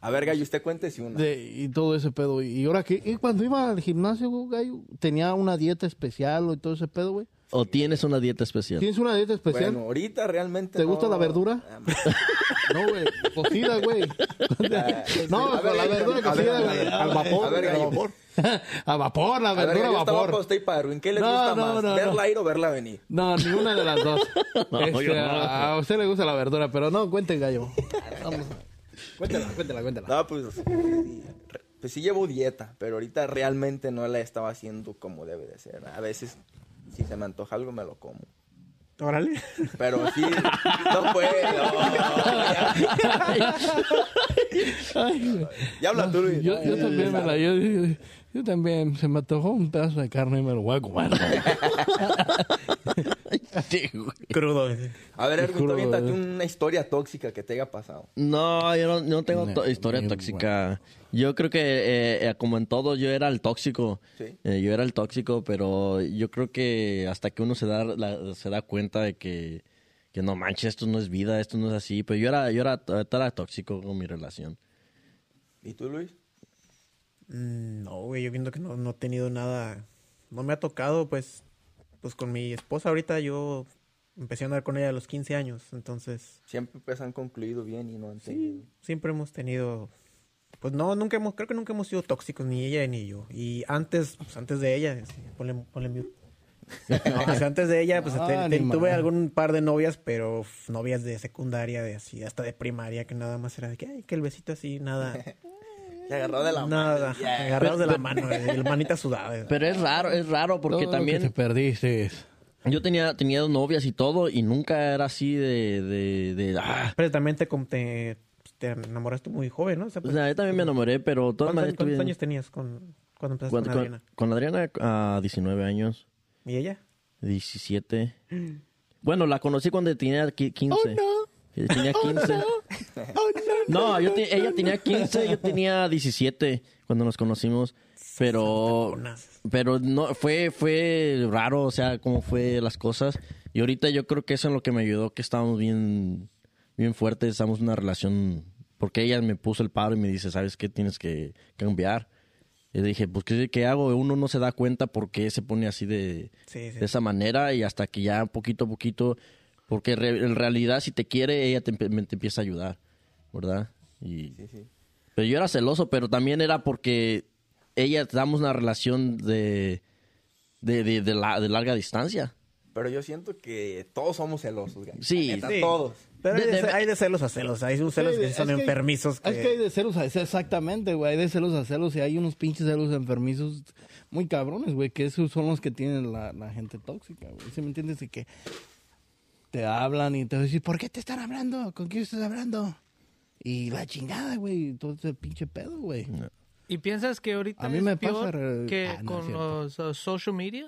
B: A ver, Gallo, usted cuéntese una.
A: de, y todo ese pedo. Y ahora que y cuando iba al gimnasio, gallo, tenía una dieta especial y todo ese pedo, güey.
C: ¿O tienes una dieta especial?
A: ¿Tienes una dieta especial?
B: Bueno, ahorita realmente
A: ¿Te
B: no-
A: gusta la verdura? No, güey, cocida, güey. No,
B: A ver,
A: con la verdura cocida, güey. Al vapor.
B: a ver,
A: al
B: gallo.
A: vapor. A vapor, la
B: A ver,
A: verdura a
B: estaba
A: vapor.
B: para usted y para Erwin. ¿Qué les
A: No,
B: gusta
A: no,
B: más?
A: no,
B: ¿Verla
A: no.
B: ir o verla venir?
A: No, ninguna de las dos.
C: No,
A: Este, a, a usted le gusta la verdura, pero no, cuente, gallo. Vamos. Cuéntela, cuéntela, cuéntela.
B: No, pues, sí, pues sí llevo dieta, pero ahorita realmente no la estaba haciendo como debe de ser. A veces, si se me antoja algo, me lo como.
D: Órale.
B: Pero sí, no puedo. Ya habla tú, Luis.
A: Yo, yo también me la... Yo, yo- también se me antojó un pedazo de carne y me lo voy a comer.
C: Sí, güey.
D: Crudo.
B: A ver,
A: juro,
B: aviéntate una historia tóxica que te haya pasado.
C: No, yo no, no tengo
A: No,
C: historia tóxica. Yo creo que, eh, eh, como en todo, yo era el tóxico.
B: Sí.
C: Eh, yo era el tóxico, pero yo creo que hasta que uno se da, la- se da cuenta de que, que no manches, esto no es vida, esto no es así. Pero yo era, yo era, era tóxico con mi relación.
B: ¿Y tú, Luis?
D: Mm, No, güey, yo viendo que no, no he tenido nada. No me ha tocado, pues, pues con mi esposa ahorita yo empecé a andar con ella a los 15 años, entonces
B: Siempre pues han concluido bien y no han tenido...
D: siempre hemos tenido, pues no, nunca hemos, creo que nunca hemos sido tóxicos, ni ella ni yo. Y antes, pues antes de ella, sí, ponle, ponle mute. No, pues, antes de ella, pues te-
A: ni
D: te- tuve algún par de novias, pero f- novias de secundaria, de así, hasta de primaria, que nada más era de que, ay, que el besito así, nada,
B: Se agarró de la
D: nada, agarrados de la mano, eh, la manita sudada.
C: Pero es raro, es raro porque
A: Todo lo
C: también...
A: que te perdiste.
C: Yo tenía, tenía dos novias y todo, y nunca era así de, de, de, ah.
D: Pero también te, com- te, pues, te enamoraste muy joven, ¿no? O sea,
C: O
D: pues,
C: sea, yo también me enamoré, pero todas
D: ¿Cuántos,
C: maneras
D: cuántos
C: tuve-
D: años tenías con, cuando empezaste
C: cuando-
D: con Adriana?
C: con, con Adriana a 19 años,
D: ¿Y ella?
C: 17. Bueno, la conocí cuando tenía qui- 15.
A: Oh, no.
C: Eh, Tenía 15. No, yo te- ella tenía 15, yo tenía 17 cuando nos conocimos. Pero, pero no, fue, fue raro, o sea, cómo fue las cosas. Y ahorita yo creo que eso es lo que me ayudó, que estábamos bien, bien fuertes, estamos en una relación, porque ella me puso el paro y me dice, ¿sabes qué? Tienes que cambiar. Y le dije, pues, ¿qué, qué hago? Uno no se da cuenta por qué se pone así de,
D: Sí, sí.
C: de esa manera y hasta que ya poquito a poquito, porque re- en realidad si te quiere, ella te, empieza a ayudar, ¿verdad? Y, Pero yo era celoso, pero también era porque ella, damos una relación de, de, de, de la- de larga distancia.
B: Pero yo siento que todos somos celosos, güey.
C: Sí.
B: Neta,
D: Sí.
B: todos.
D: Pero hay
C: De-
D: hay de celos a celos. Hay un celos
A: Sí,
D: que sí son enfermizos. Que...
A: Es que hay de celos a exactamente, güey. Hay de celos a celos y hay unos pinches celos enfermizos muy cabrones, güey. Que esos son los que tienen la, la gente tóxica, güey. ¿Sí me entiendes? Y que te hablan y te dicen, ¿por qué te están hablando? ¿Con quién estás hablando? Y la chingada, güey. Todo ese pinche pedo, güey.
E: ¿Y piensas que ahorita
A: A mí
E: es
A: me
E: peor
A: pasa, re-
E: que
A: ah, no,
E: con los uh, social media?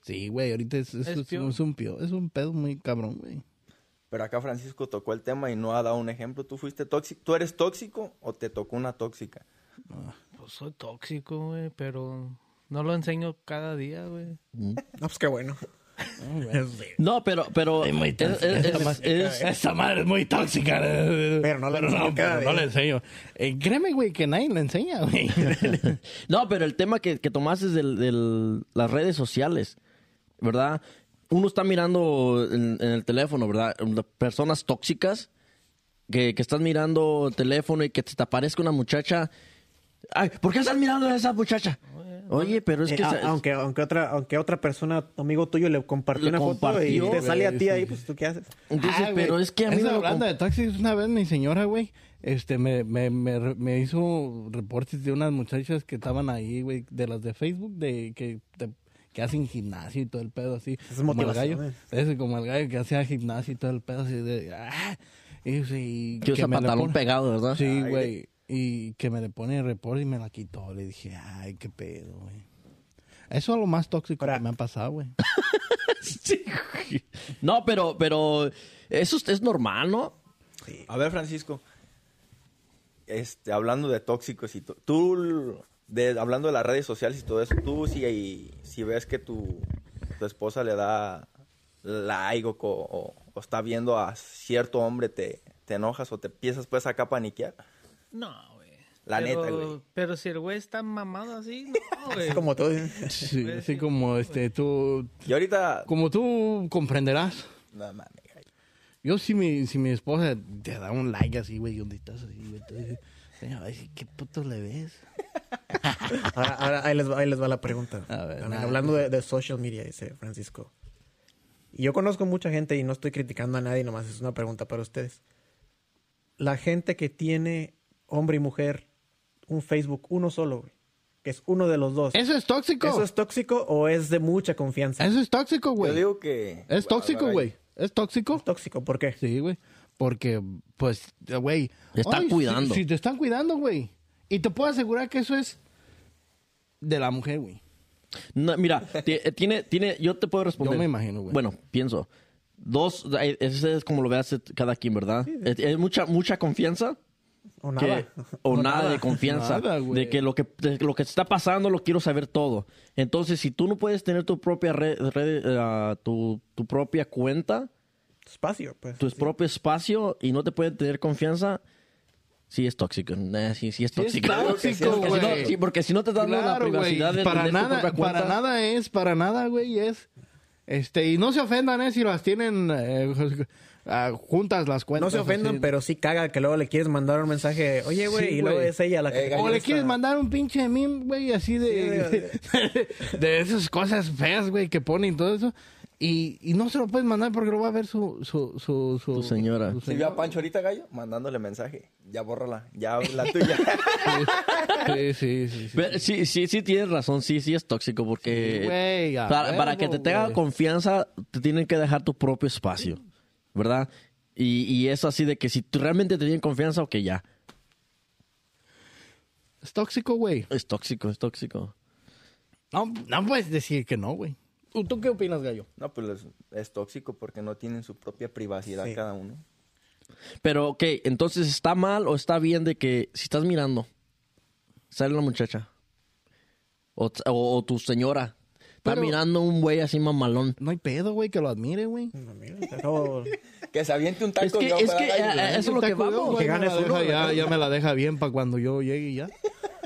A: Sí, güey. Ahorita es, es,
E: Es
A: es-
E: peor.
A: es un pio, es un pedo muy cabrón, güey.
B: Pero acá Francisco tocó el tema y no ha dado un ejemplo. ¿Tú fuiste tóxico? ¿Tú eres tóxico o te tocó una tóxica?
E: Pues soy tóxico, güey, pero no lo enseño cada día, güey.
D: No, pues qué bueno.
C: No, pero, pero
A: Es muy
C: es- es-
A: Esa
C: es-
A: madre-
C: es-
A: esa madre es muy tóxica. Pero
D: no
A: pero le enseño. Eh, créeme, güey, que nadie le enseña, güey.
C: No, pero el tema que, que tomaste es del, del- las redes sociales, ¿verdad? Uno está mirando en, en el teléfono, ¿verdad? Personas tóxicas que, que estás mirando el teléfono y que te, te aparezca una muchacha. Ay, ¿por qué estás mirando a esa muchacha? Oye, pero es
D: Eh,
C: que...
D: a- aunque, aunque, otra, aunque otra persona, amigo tuyo, le compartió una foto y
C: compartió,
D: te sale a ti ahí, pues tú qué haces.
C: Entonces,
A: Ah, güey,
C: pero es que a mí lo
A: hablando de taxis, una vez mi señora, güey, este, me, me, me, me hizo reportes de unas muchachas que estaban ahí, güey, de las de Facebook, de que, de- que hacen gimnasio y todo el pedo así.
D: es
A: como el gallo. Ese como el gallo que hacía gimnasio y todo el pedo así de... Ah, y, sí,
C: Que usa pantalón pegado, ¿verdad?
A: Sí, güey. Y que me le pone el report y me la quitó. Le dije, ay, qué pedo, güey. Eso es lo más tóxico
D: Ahora-
A: que me ha pasado, güey.
C: Sí, güey. No, pero, pero eso es, es normal, ¿no?
B: A ver, Francisco. Este, hablando de tóxicos y to- tú, de, hablando de las redes sociales y todo eso, tú si, si ves que tu, tu esposa le da like o- o está viendo a cierto hombre, te, te enojas o te empiezas pues acá a paniquear.
E: No, güey.
B: La
E: Pero-
B: neta, güey.
E: Pero si el güey está mamado así, no, güey.
D: Como tú.
A: Sí, así como este, tú,
B: Y ahorita...
A: como tú comprenderás.
B: No mames, güey.
A: Yo si mi, si mi esposa te da un like así, güey, donde estás así, güey, te dice, "Señor, ay, ¿qué puto le ves?
D: Ahora, ahora ahí, les va, ahí les va la pregunta.
A: A ver,
D: También
A: nada.
D: hablando de, de social media, dice Francisco. Y yo conozco mucha gente y no estoy criticando a nadie, nomás es una pregunta para ustedes. La gente que tiene, hombre y mujer, un Facebook uno solo, güey, que es uno de los dos.
A: Eso es tóxico.
D: ¿Eso es tóxico o es de mucha confianza?
A: Eso es tóxico,
B: Yo
A: güey.
B: digo que...
A: Es tóxico, güey. Es tóxico.
D: Tóxico, ¿por qué?
A: Sí, güey. Porque, pues, güey.
C: Te están
A: ay,
C: cuidando.
A: Si, te están cuidando, güey. Y te puedo asegurar que eso es de la mujer, güey.
C: No, mira, eh, tiene, tiene, yo te puedo responder.
A: Yo me imagino, güey.
C: Bueno, pienso. Dos, ese es como lo veas cada quien, ¿verdad? Es, es mucha, mucha confianza.
D: O
C: que-
D: nada.
C: o nada, de confianza.
A: Nada,
C: de que lo que de lo que está pasando lo quiero saber todo. Entonces, si tú no puedes tener tu propia red, red, eh, tu, tu propia cuenta,
D: Espacio, pues.
C: tu propio espacio y no te pueden tener confianza, sí es tóxico. Eh, sí, sí es
A: Sí es
C: tóxico. Porque si no-
A: güey.
C: sí, porque si no te dan la privacidad de
A: para
C: tener tu
A: nada,
C: propia cuenta,
A: para nada es, para nada, güey, es. Este, y no se ofendan, eh, si las tienen eh, ah, juntas las cuentas.
D: No se ofendan,
A: así.
D: pero sí caga que luego le quieres mandar un mensaje, oye, güey,
A: Sí,
D: y luego es ella la que...
B: Eh,
A: O le quieres mandar un pinche meme, güey, así de, de, esas cosas feas, güey, que ponen y todo eso. Y, y no se lo puedes mandar porque lo va a ver su... su, su, su
C: Tu señora.
A: su
B: Si vio a Pancho ahorita, gallo, mandándole mensaje. Ya bórrala, ya la tuya.
A: Sí, sí, sí. sí.
C: Pero sí, sí, sí tienes razón, sí, sí es tóxico porque
A: a
C: para, para que te tenga confianza te tienen que dejar tu propio espacio, ¿verdad? Y, y es así de que si tú realmente te tienen confianza, ok, ya.
A: Es tóxico, güey.
C: Es tóxico, es tóxico.
A: No, no puedes decir que no, güey. ¿Tú, ¿Tú qué opinas, Gallo?
B: No, pues es, es tóxico porque no tienen su propia privacidad
D: Sí.
B: cada uno.
C: Pero, ok, entonces está mal o está bien de que si estás mirando, sale la muchacha o, o- o tu señora, está
A: Pero-
C: mirando un güey así mamalón.
A: No hay pedo, güey, que lo admire, güey.
D: No, mira, acabo-
B: Que se aviente un taco
C: Es que- es que, eh,
B: güey.
C: eso es lo que vamos.
A: güey,
D: Que uno,
A: deja ya, ya me la deja bien para cuando yo llegue y ya.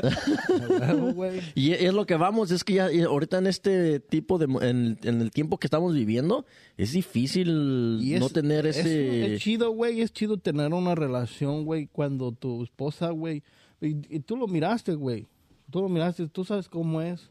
C: Y es lo que vamos, es que ya ahorita en este tipo de, en, en el tiempo que estamos viviendo, es difícil
A: Y es-
C: no tener
A: es-
C: ese...
A: Es, chido, güey, es chido tener una relación, güey, cuando tu esposa, güey, y, y tú lo miraste, güey, tú lo miraste, tú sabes cómo es,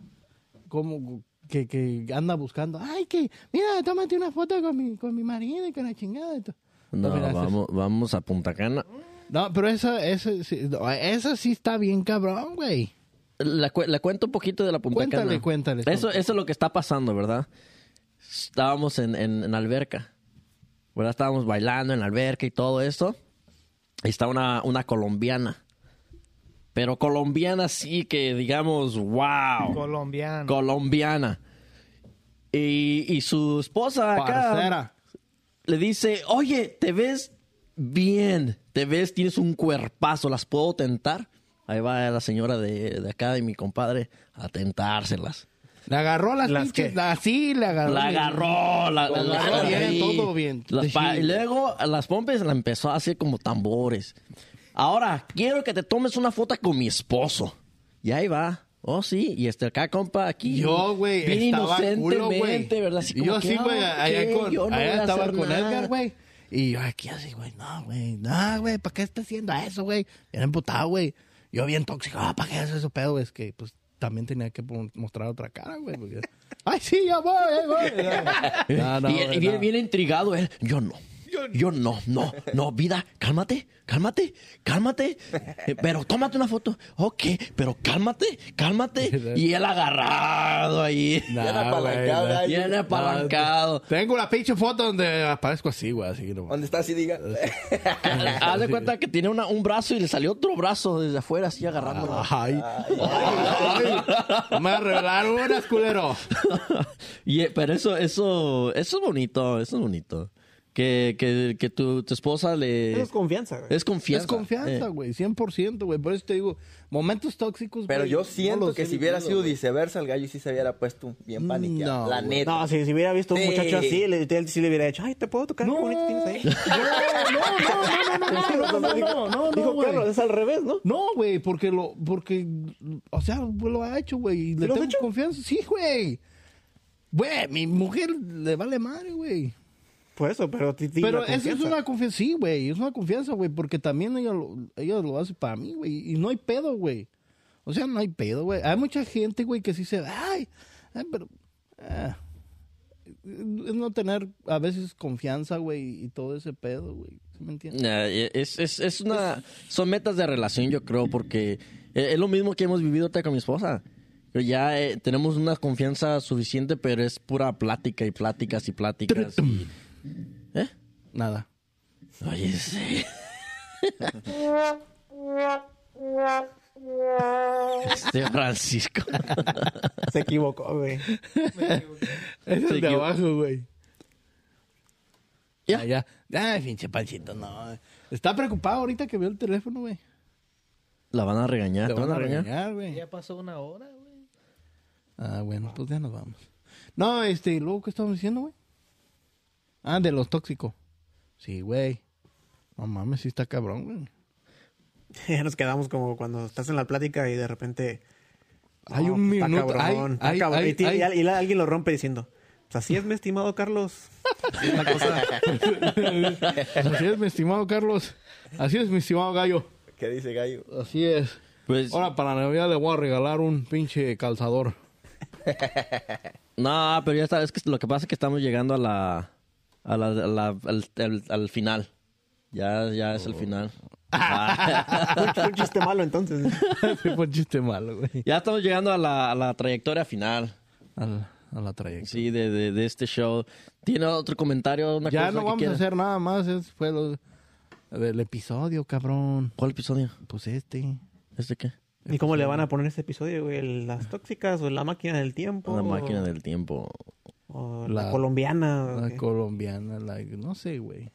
A: cómo que, que anda buscando, ay, que, mira, tómate una foto con mi, con mi marido y con la chingada. y todo.
C: no,
A: miraste.
C: vamos, vamos a Punta Cana.
A: No, pero esa, esa, sí, no, esa sí está bien cabrón, güey.
C: La, la cuento un poquito de la Punta
A: Cuéntale,
C: Cana.
A: cuéntale.
C: Eso, eso es lo que está pasando, ¿verdad? Estábamos en, en, en alberca, ¿verdad? Estábamos bailando en la alberca y todo esto. Y está una, una colombiana. Pero colombiana sí que, digamos, wow.
E: Colombiano.
C: colombiana. Y, y su esposa acá
A: Parcera.
C: le dice, oye, te ves bien, te ves, tienes un cuerpazo, ¿las puedo tentar? Ahí va la señora de, de acá, de mi compadre, a tentárselas.
A: Le agarró las,
D: ¿Las
A: pinches,
D: qué?
A: la- sí, le agarró.
C: La agarró, la,
A: La
C: la-
A: agarró bien,
C: sí.
A: todo bien.
C: Las pa-
A: Sí.
C: y luego a las pompes la empezó a hacer como tambores. Ahora, quiero que te tomes una foto con mi esposo. Y ahí va. Oh, sí. Y este acá, compa, aquí.
A: Yo, güey, estaba culo, güey.
C: ¿verdad? Así como
A: yo
C: que,
A: sí, güey,
C: ah,
A: allá, con,
C: no
A: allá estaba con
C: nada.
A: Edgar, güey. Y yo aquí así, güey, no, güey, no, güey, ¿para qué está haciendo eso, güey? Era emputado, güey. Yo bien tóxico, ah, ¿para qué haces eso, pedo? Es que, pues, también tenía que mostrar otra cara, güey. porque- Ay, sí, ya voy, ahí voy. No, no,
C: y
A: güey,
C: y bien, bien intrigado él. Yo no. Yo no, no, no, vida, cálmate, cálmate, cálmate. Eh, Pero tómate una foto. Ok, pero cálmate, cálmate. Y él agarrado ahí.
A: Nah,
B: Bien apalancado,
A: güey.
C: Bien apalancado.
A: Tengo una pinche foto donde aparezco así, güey, así no.
B: ¿Dónde está así, diga?
C: Haz de cuenta que tiene una- un brazo y le salió otro brazo desde afuera así agarrándolo.
A: Ay, ay, ay. Me revelaron unas, culero.
C: Y, eh, pero eso, eso, eso es bonito, eso es bonito. Que, que, que tu, tu esposa le...
D: Eso es confianza, güey.
C: Es confianza.
A: Es confianza,
C: Eh.
A: güey, 100%, güey. Por eso te digo, momentos tóxicos,
B: Pero
A: güey,
B: yo siento que si hubiera sido
A: güey.
B: viceversa, el gallo sí se hubiera puesto bien paniqueado.
A: No,
B: la
A: güey.
B: neta.
D: No, si, si hubiera visto un
B: Sí.
D: muchacho así, le, él sí le hubiera dicho, ay, ¿te puedo tocar?
A: No,
D: ¿Qué bonito tienes ahí?
A: no, no, no, no, no, no, no, no, no, no,
D: Dijo. Carlos, es al revés, ¿no?
A: No, güey, porque lo, porque, o sea, pues lo ha hecho, güey, y le tengo
D: hecho?
A: confianza. Sí, güey. Güey, mi mujer le vale madre, güey.
D: Por eso, pero
A: Pero eso es una confianza, sí, güey, es una confianza, güey, porque también ella lo, ella lo hace para mí, güey, y no hay pedo, güey. O sea, no hay pedo, güey. Hay mucha gente, güey, que sí se, ay, ay, pero, ah, es no tener a veces confianza, güey, y todo ese pedo, güey. ¿Sí me entiendes?
C: Nah, Es, es, es una... Son metas de relación, yo creo, porque eh, es lo mismo que hemos vivido ahorita con mi esposa. Pero Ya eh, tenemos una confianza suficiente, pero es pura plática y pláticas y pláticas. y- ¿Eh?
A: Nada.
C: Oye, sí. Este Francisco.
D: Se equivocó, güey.
A: Es el de abajo, güey.
C: Ya.
A: Ya, ya. Ay, pinche panchito, no. Está preocupado ahorita que veo el teléfono, güey.
C: La van a regañar.
A: Te
C: ¿Te
A: van a
C: regañar?
A: regañar, güey.
E: Ya pasó una hora, güey.
A: Ah, bueno, pues ya nos vamos. No, este, ¿y luego qué estamos diciendo, güey? Ah, de los tóxicos. Sí, güey. No mames, sí está cabrón, güey.
D: Ya nos quedamos como cuando estás en la plática y de repente.
A: Hay un
D: pues, está
A: minuto,
D: cabrón,
A: hay-
D: está
A: hay-
D: cabrón.
A: hay-
D: y, ti-
A: hay-
D: y al- y la- alguien lo rompe diciendo: Pues así es, mi estimado Carlos. Es la cosa.
A: Así es, mi estimado Carlos. Así es, mi estimado Gallo.
B: ¿Qué dice Gallo?
A: Así es.
C: Pues,
A: Ahora para Navidad le voy a regalar un pinche calzador.
C: no, pero ya está. Es que lo que pasa es que estamos llegando a la. A la, a la- al, al- al final. Ya, ya es el final. Ah.
D: Fue- un chiste malo entonces.
A: Fue un chiste malo, güey.
C: ya estamos llegando a la, a la trayectoria final.
A: Al- A, la trayectoria.
C: Sí, de, de, de este show. ¿Tiene otro comentario? Una
A: Ya
C: cosa
A: no
C: que
A: vamos
C: quiera?
A: a hacer nada más. Es, fue lo del episodio, cabrón.
C: ¿Cuál episodio?
A: Pues este.
C: ¿Este qué?
D: ¿Y cómo le van a poner ese episodio, güey? ¿Las tóxicas o la máquina del tiempo?
C: La máquina del tiempo.
D: O la,
A: La-
D: colombiana.
A: La colombiana, la, no sé, güey.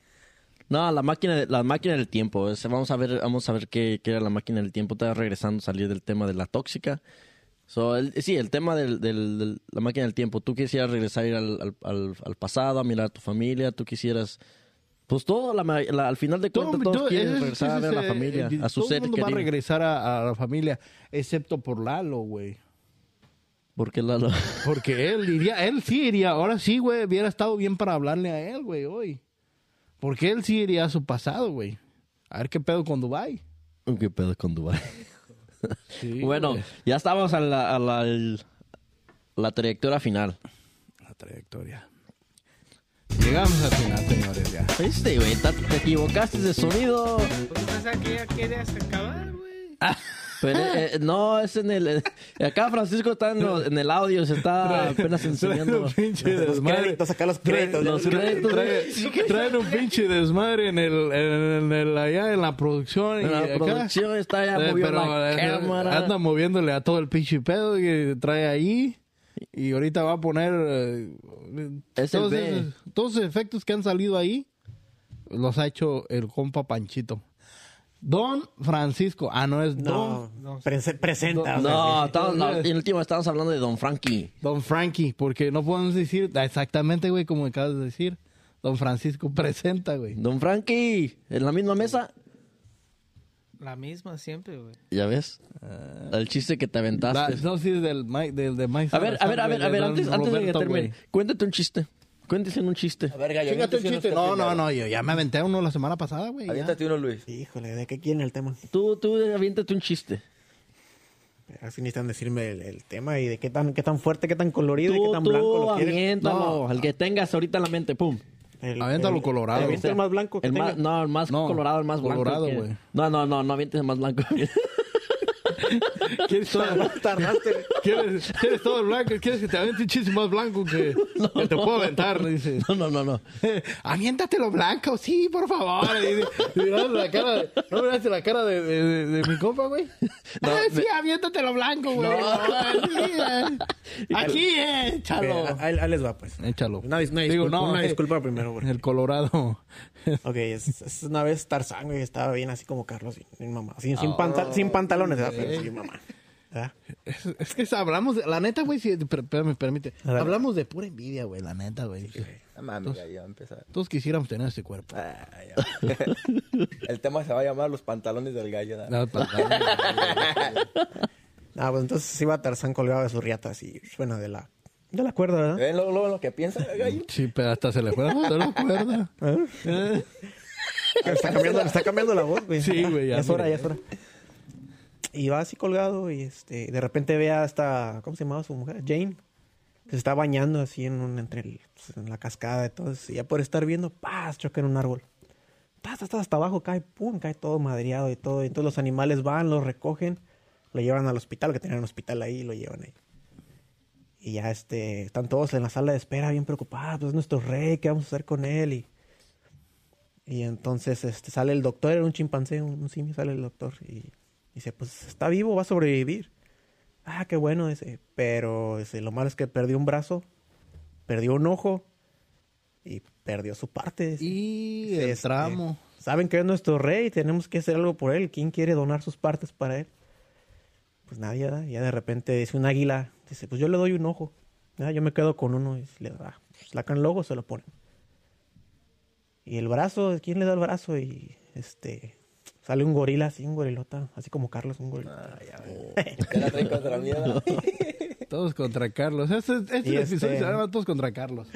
C: No, la máquina, de- la máquina del tiempo. Vamos a ver, vamos a ver qué, qué era la máquina del tiempo. Estaba regresando a salir del tema de la tóxica. So, el- sí, el tema de del, del- la máquina del tiempo. Tú quisieras regresar al, al- al- al pasado, a mirar a tu familia. Tú quisieras, pues todo, la ma- la- al final de cuentas, todos
A: todo-
C: quieren regresar a ver a la
A: ese-
C: familia,
A: eh,
C: a su
A: todo
C: ser
A: el mundo va a
C: querido.
A: regresar a, a la familia, excepto por Lalo, güey.
C: Porque Lalo,
A: Porque él iría, él sí iría, ahora sí, güey, hubiera estado bien para hablarle a él, güey, hoy. Porque él sí iría a su pasado, güey. A ver qué pedo con Dubai.
C: ¿qué pedo con Dubai?
A: Sí,
C: bueno,
A: güey.
C: ya estamos a la, a la, la trayectoria final.
A: La trayectoria. Llegamos al final, señores, ya.
C: Este, güey, te equivocaste de sonido.
E: Pues pensaba que ya querías acabar, güey.
C: Pero eh, no, es en el. eh, acá Francisco está en, lo- en el audio, se está apenas enseñando.
A: Traen un pinche
D: Los
A: desmadre.
D: créditos, acá los créditos.
C: los créditos.
A: Traen, traen un pinche desmadre en el, en el- allá en la producción. y
C: En la
A: acá.
C: producción está ya
A: Eh,
C: movió
A: pero,
C: la
A: eh,
C: cámara.
A: Anda moviéndole a todo el pinche pedo que trae ahí. Y ahorita va a poner eh, todos, esos, todos esos efectos que han salido ahí. Los ha hecho el compa Panchito. Don Francisco. Ah, no es
D: No,
A: Don,
D: prese- presenta. o sea,
C: No,
D: sí.
C: estamos, no, en último estamos hablando de Don Frankie.
A: Don Frankie. Porque no podemos decir exactamente, güey, como acabas de decir. Don Francisco presenta, güey.
C: Don Frankie, en la misma mesa.
E: La misma siempre, güey.
C: Ya ves, el chiste que te
A: La-
C: aventaste.
A: no, sí, del, del de Mike
C: A ver, a ver, a ver, a ver,
A: Don
C: antes, antes de que termine, cuéntate un chiste. Cuéntese un chiste.
B: A ver, Gallo.
A: Chíngate un chiste.
B: uno
A: No, no, no, yo ya me aventé uno la semana pasada, güey. ya.
B: Aviéntate uno, Luis.
D: Híjole, ¿de qué quieren el tema?
C: Tú, tú, aviéntate un chiste.
D: Así necesitan decirme el, el tema y de qué tan, qué tan fuerte, qué tan colorido y qué
C: Tú,
D: tan
C: tú,
D: blanco lo quieren.
C: aviéntalo. El que tengas ahorita en la mente, pum.
D: El,
A: Aviéntalo
D: el-
A: colorado.
D: ¿te avienta el más blanco que
C: El más, no, el más
A: No,
C: colorado, el más blanco.
A: colorado, güey.
C: No, no, no, no avientes el más blanco.
A: ¿Quieres todo,
D: Tardaste.
A: ¿Quieres, quieres todo el blanco? ¿Quieres que te aviente un chiste más blanco que, que te puedo aventar? Dice.
C: no, no, no, no.
A: Aviéntatelo blanco, sí, por favor. Y, y miraste la cara, de- ¿No miraste la cara de, de, de- de mi compa, güey?
C: No,
A: Ah, sí, aviéntatelo blanco, güey. Ah. Aquí, eh, échalo.
D: ahí, ahí les va, pues.
A: Échalo.
D: Una, una
A: Digo,
D: disculpa,
A: no,
D: una
A: eh,
D: disculpa primero, güey.
A: El colorado.
D: Ok, es, es una vez Tarzán, güey, estaba bien así como Carlos, sin, mamá. Sin, sin, pantal- sin pantalones, ¿verdad? Sin mamá. ¿verdad?
A: Es, es que hablamos, de, la neta, güey, si, per- espérame, permite.
D: A.
A: Hablamos de pura envidia, güey, la neta, güey.
B: No mames, Gallo, va a empezar.
A: Todos quisiéramos tener este cuerpo.
B: Ah, ya. El tema se va a llamar los pantalones del gallo. ¿no?
A: No, pa-
D: Ah, pues entonces iba Tarzán colgado de su riata así, bueno, de la, de la cuerda, ¿verdad?
B: ¿Ven luego lo que piensa el gallo?
A: Sí, pero hasta se le fue de la cuerda. Eh,
D: Está cambiando, está cambiando la voz, güey.
A: Sí, güey, ya,
D: Ya es hora, ya es hora. Y va así colgado y este, de repente ve a esta, ¿cómo se llamaba su mujer? Jane, se está bañando así en, un, entre pues, la cascada. Entonces, y ya por estar viendo, ¡paz! choca en un árbol. ¡Paz! Hasta, hasta abajo cae, ¡pum! Cae todo madreado y todo. Y entonces los animales van, lo recogen, lo llevan al hospital, que tenían un hospital ahí, y lo llevan ahí. Y ya este, están todos en la sala de espera bien preocupados, pues es nuestro rey, ¿qué vamos a hacer con él? Y Y entonces este, sale el doctor, era un chimpancé, un, un simio, sale el doctor y dice, pues está vivo, va a sobrevivir. Ah, qué bueno, dice. Pero dice, lo malo es que perdió un brazo, perdió un ojo y perdió su parte. dice.
A: Y el
D: Este,
A: tramo.
D: Saben que es nuestro rey, tenemos que hacer algo por él. ¿Quién quiere donar sus partes para él? Pues nadie, ¿verdad? Ya de repente dice un águila, dice, pues yo le doy un ojo. Yo me quedo con uno y le da, pues, sacan el logo, se lo ponen. Y el brazo, ¿quién le da el brazo? Y este sale un gorila así, un gorilota, así como Carlos, un gorila.
B: Ya la traen contra mí.
A: Todos contra Carlos. Este, este
D: Y
A: episodio
D: este-
A: se llama Todos contra Carlos.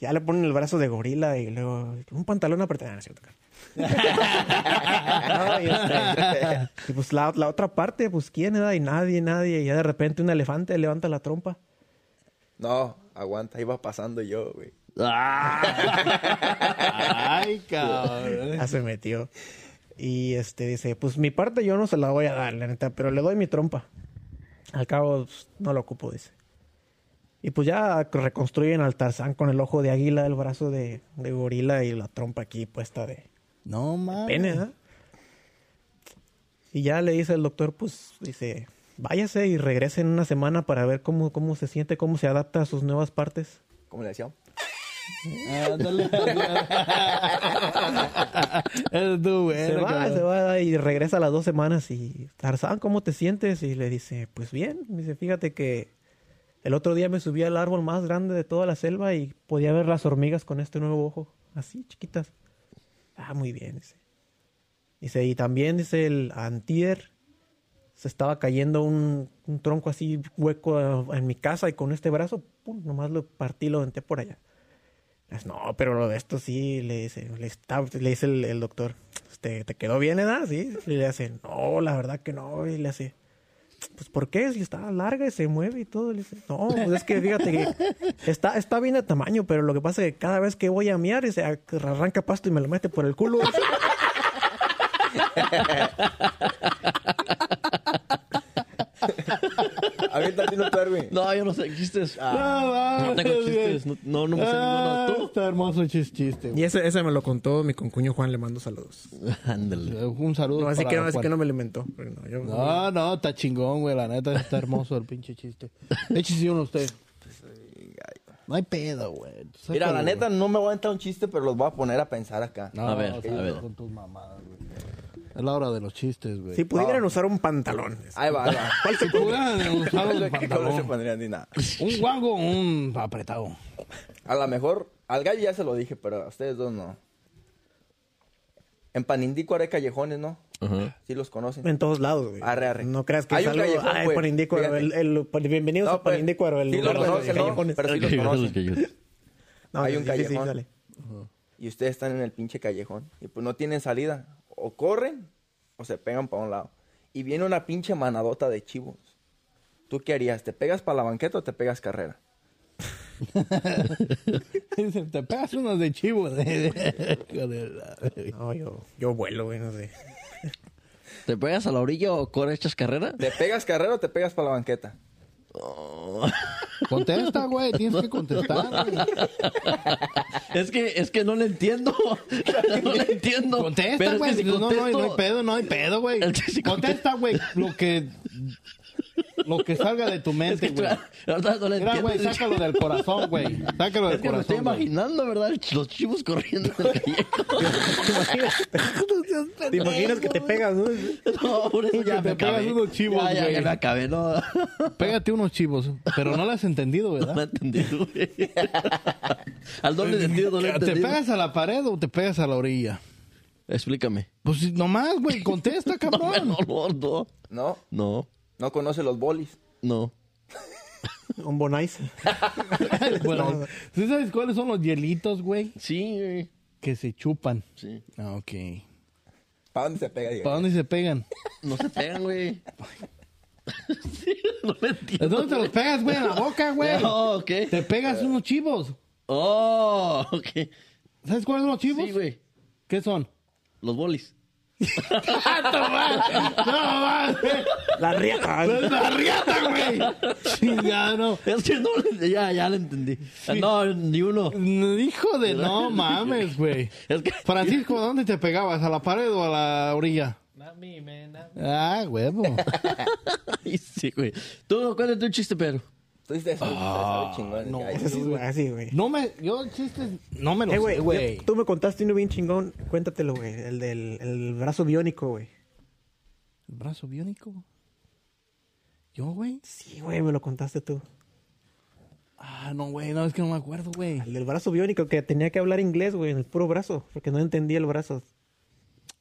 D: Ya le ponen el brazo de gorila y luego un pantalón apretado. Ah, no es cierto, No, y, este, y pues la, la otra parte, pues quién era y nadie, nadie. Y ya de repente un elefante levanta la trompa.
B: No, aguanta, iba pasando yo, güey.
A: Ay, cabrón.
D: Ya se metió. Y este dice, pues mi parte yo no se la voy a dar, la neta, pero le doy mi trompa. Al cabo, pues, no lo ocupo, dice. Y pues ya reconstruyen al Tarzán con el ojo de águila, el brazo de, de gorila y la trompa aquí puesta de,
A: No mames.
D: pene, ¿eh? Y ya le dice el doctor, pues, dice, váyase y regrese en una semana para ver cómo, cómo se siente, cómo se adapta a sus nuevas partes.
B: ¿Cómo le decían?
A: Ándale. Es
D: se va, se va y regresa a las dos semanas y, Tarzán, ¿cómo te sientes? Y le dice, pues bien. Dice, fíjate que el otro día me subí al árbol más grande de toda la selva y podía ver las hormigas con este nuevo ojo, así, chiquitas. Ah, muy bien, dice. Dice, y también, dice, el antier se estaba cayendo un, un tronco así hueco en mi casa y con este brazo, pum, nomás lo partí, lo aventé por allá. No, pero lo de esto sí, le dice, le, está- le dice el, doctor, este, ¿te quedó bien, edad? Sí. Y le hace, no, la verdad que no. Y le hace, pues ¿por qué? Si está larga y se mueve y todo. Le dice, no, pues es que fíjate que está, está bien de tamaño, pero lo que pasa es que cada vez que voy a miar, se arranca pasto y me lo mete por el culo.
B: Aviéntate uno, tú, Erwin.
C: No, yo no sé chistes.
A: No,
C: no tengo chistes. No, no, no me sé
A: Ah,
C: ninguno. ¿Tú?
A: Está hermoso chis- chiste. güey.
D: Y ese, ese me lo contó mi concuño Juan, le mando saludos.
C: Ándale.
A: Un saludo.
D: No, así
A: para
D: que no, así que no me lo inventó. no, yo-
A: No, no, está chingón, güey. La neta está hermoso el pinche chiste. Échese uno usted. No hay pedo, güey.
B: Mira, la neta no me voy a entrar un chiste, pero los voy a poner a pensar acá.
A: No,
C: A ver, a ver.
A: Con tus mamadas, güey. Es la hora de los chistes, güey.
D: Si pudieran usar un pantalón.
B: Ahí va, ahí va.
A: ¿Cuál se pudieran usar un
B: ¿Qué color se
A: pantalón?
B: pondrían ni nada?
A: Un guango o un apretado.
B: A lo mejor, al gallo ya se lo dije, pero a ustedes dos no. En Panindícuaro hay callejones, ¿no?
C: Ajá.
B: Sí los conocen.
D: En todos lados, güey.
B: Arre, arre.
D: No creas que
B: Hay
D: es
B: un
D: algo...
B: callejón,
D: Ay,
B: güey.
D: Panindícuaro.
B: Fíjate.
D: El, el- bienvenidos
B: No,
D: a
B: pues,
D: Panindícuaro, el
B: sí
D: lugar de los
B: conocen, ¿no?
D: callejones.
B: Pero sí los conocen.
D: No,
B: Hay un
D: sí, sí, sí,
B: callejón.
D: dale.
B: Y ustedes están en el pinche callejón. Y pues no tienen salida. O corren o se pegan para un lado. Y viene una pinche manadota de chivos. ¿Tú qué harías? ¿Te pegas para la banqueta o te pegas carrera?
A: Dice, Te pegas unos de chivo. Hijo de la-
D: No, yo, yo vuelo, güey, no sé.
C: ¿Te pegas a la orilla o corres echas carrera?
B: ¿Te pegas carrera o te pegas para la banqueta?
A: Contesta, güey. Tienes que contestar. güey.
C: Es que, es que no le entiendo. no le entiendo.
A: Contesta,
C: es
A: güey.
C: que si
A: no, no, no, hay pedo, no hay pedo, güey. Contesta, güey. Lo que... Lo que salga de tu
C: Es
A: mente,
C: que
A: güey.
C: la verdad no le
A: Mira, güey, sácalo del corazón, güey. Sácalo del
C: Es que me estoy
A: corazón, güey.
C: imaginando, ¿verdad? Los chivos corriendo en el callejón.
D: ¿Te imaginas que te pegas, no?
C: No, por eso ya
A: te
C: me
A: pegas unos chivos,
C: ya, ya,
A: güey.
C: ya me acabé, no.
A: Pégate unos chivos. Pero no lo has entendido,
C: No
A: ¿verdad?
C: he entendido, güey. Al doble sentido no lo he
A: ¿Te pegas a la pared o te pegas a la orilla?
C: Explícame.
A: Pues nomás, güey, contesta, cabrón.
C: no, no, no.
B: No,
C: No,
B: no conoce los bolis.
C: no.
D: Un bonais.
A: bueno, ¿sí sabes cuáles son los hielitos, güey?
C: Sí, güey.
A: Que se chupan.
C: Sí.
A: Ah, ok.
B: ¿Para dónde se pega? diga?
A: ¿Para dónde se pegan?
C: No se pegan, güey. sí, no lo entiendo.
A: ¿De dónde te los pegas, güey? En la boca, güey.
C: Oh, ok.
A: Te pegas unos chivos.
C: Oh, ok.
A: ¿Sabes cuáles son los chivos?
C: Sí, güey.
A: ¿Qué son?
C: Los bolis.
A: No mames.
D: La riata.
A: La riata, güey. Chingada, no.
C: Es que no, ya, ya lo entendí. No, ni uno.
A: Hijo de no mames, güey.
C: Es que,
A: Francisco, ¿dónde te pegabas? ¿A la pared o a la orilla?
E: Not me, man. not-
A: Ah, huevo.
C: Sí, güey. Tú, cuéntate un chiste, pero.
B: Tú dices eso,
A: Ah,
B: chingón.
A: no.
B: Ya,
D: Eso sí, güey, así, güey.
A: No me, yo chistes, no me lo
D: Eh,
A: sé,
D: güey,
A: güey.
D: tú me contaste uno bien chingón. Cuéntatelo, güey. El del el brazo biónico, güey.
A: ¿El brazo biónico? ¿Yo, güey?
D: Sí, güey, me lo contaste tú.
A: Ah, no, güey, no, es que no me acuerdo, güey.
D: El del brazo biónico que tenía que hablar inglés, güey, en el puro brazo, porque no entendía el brazo.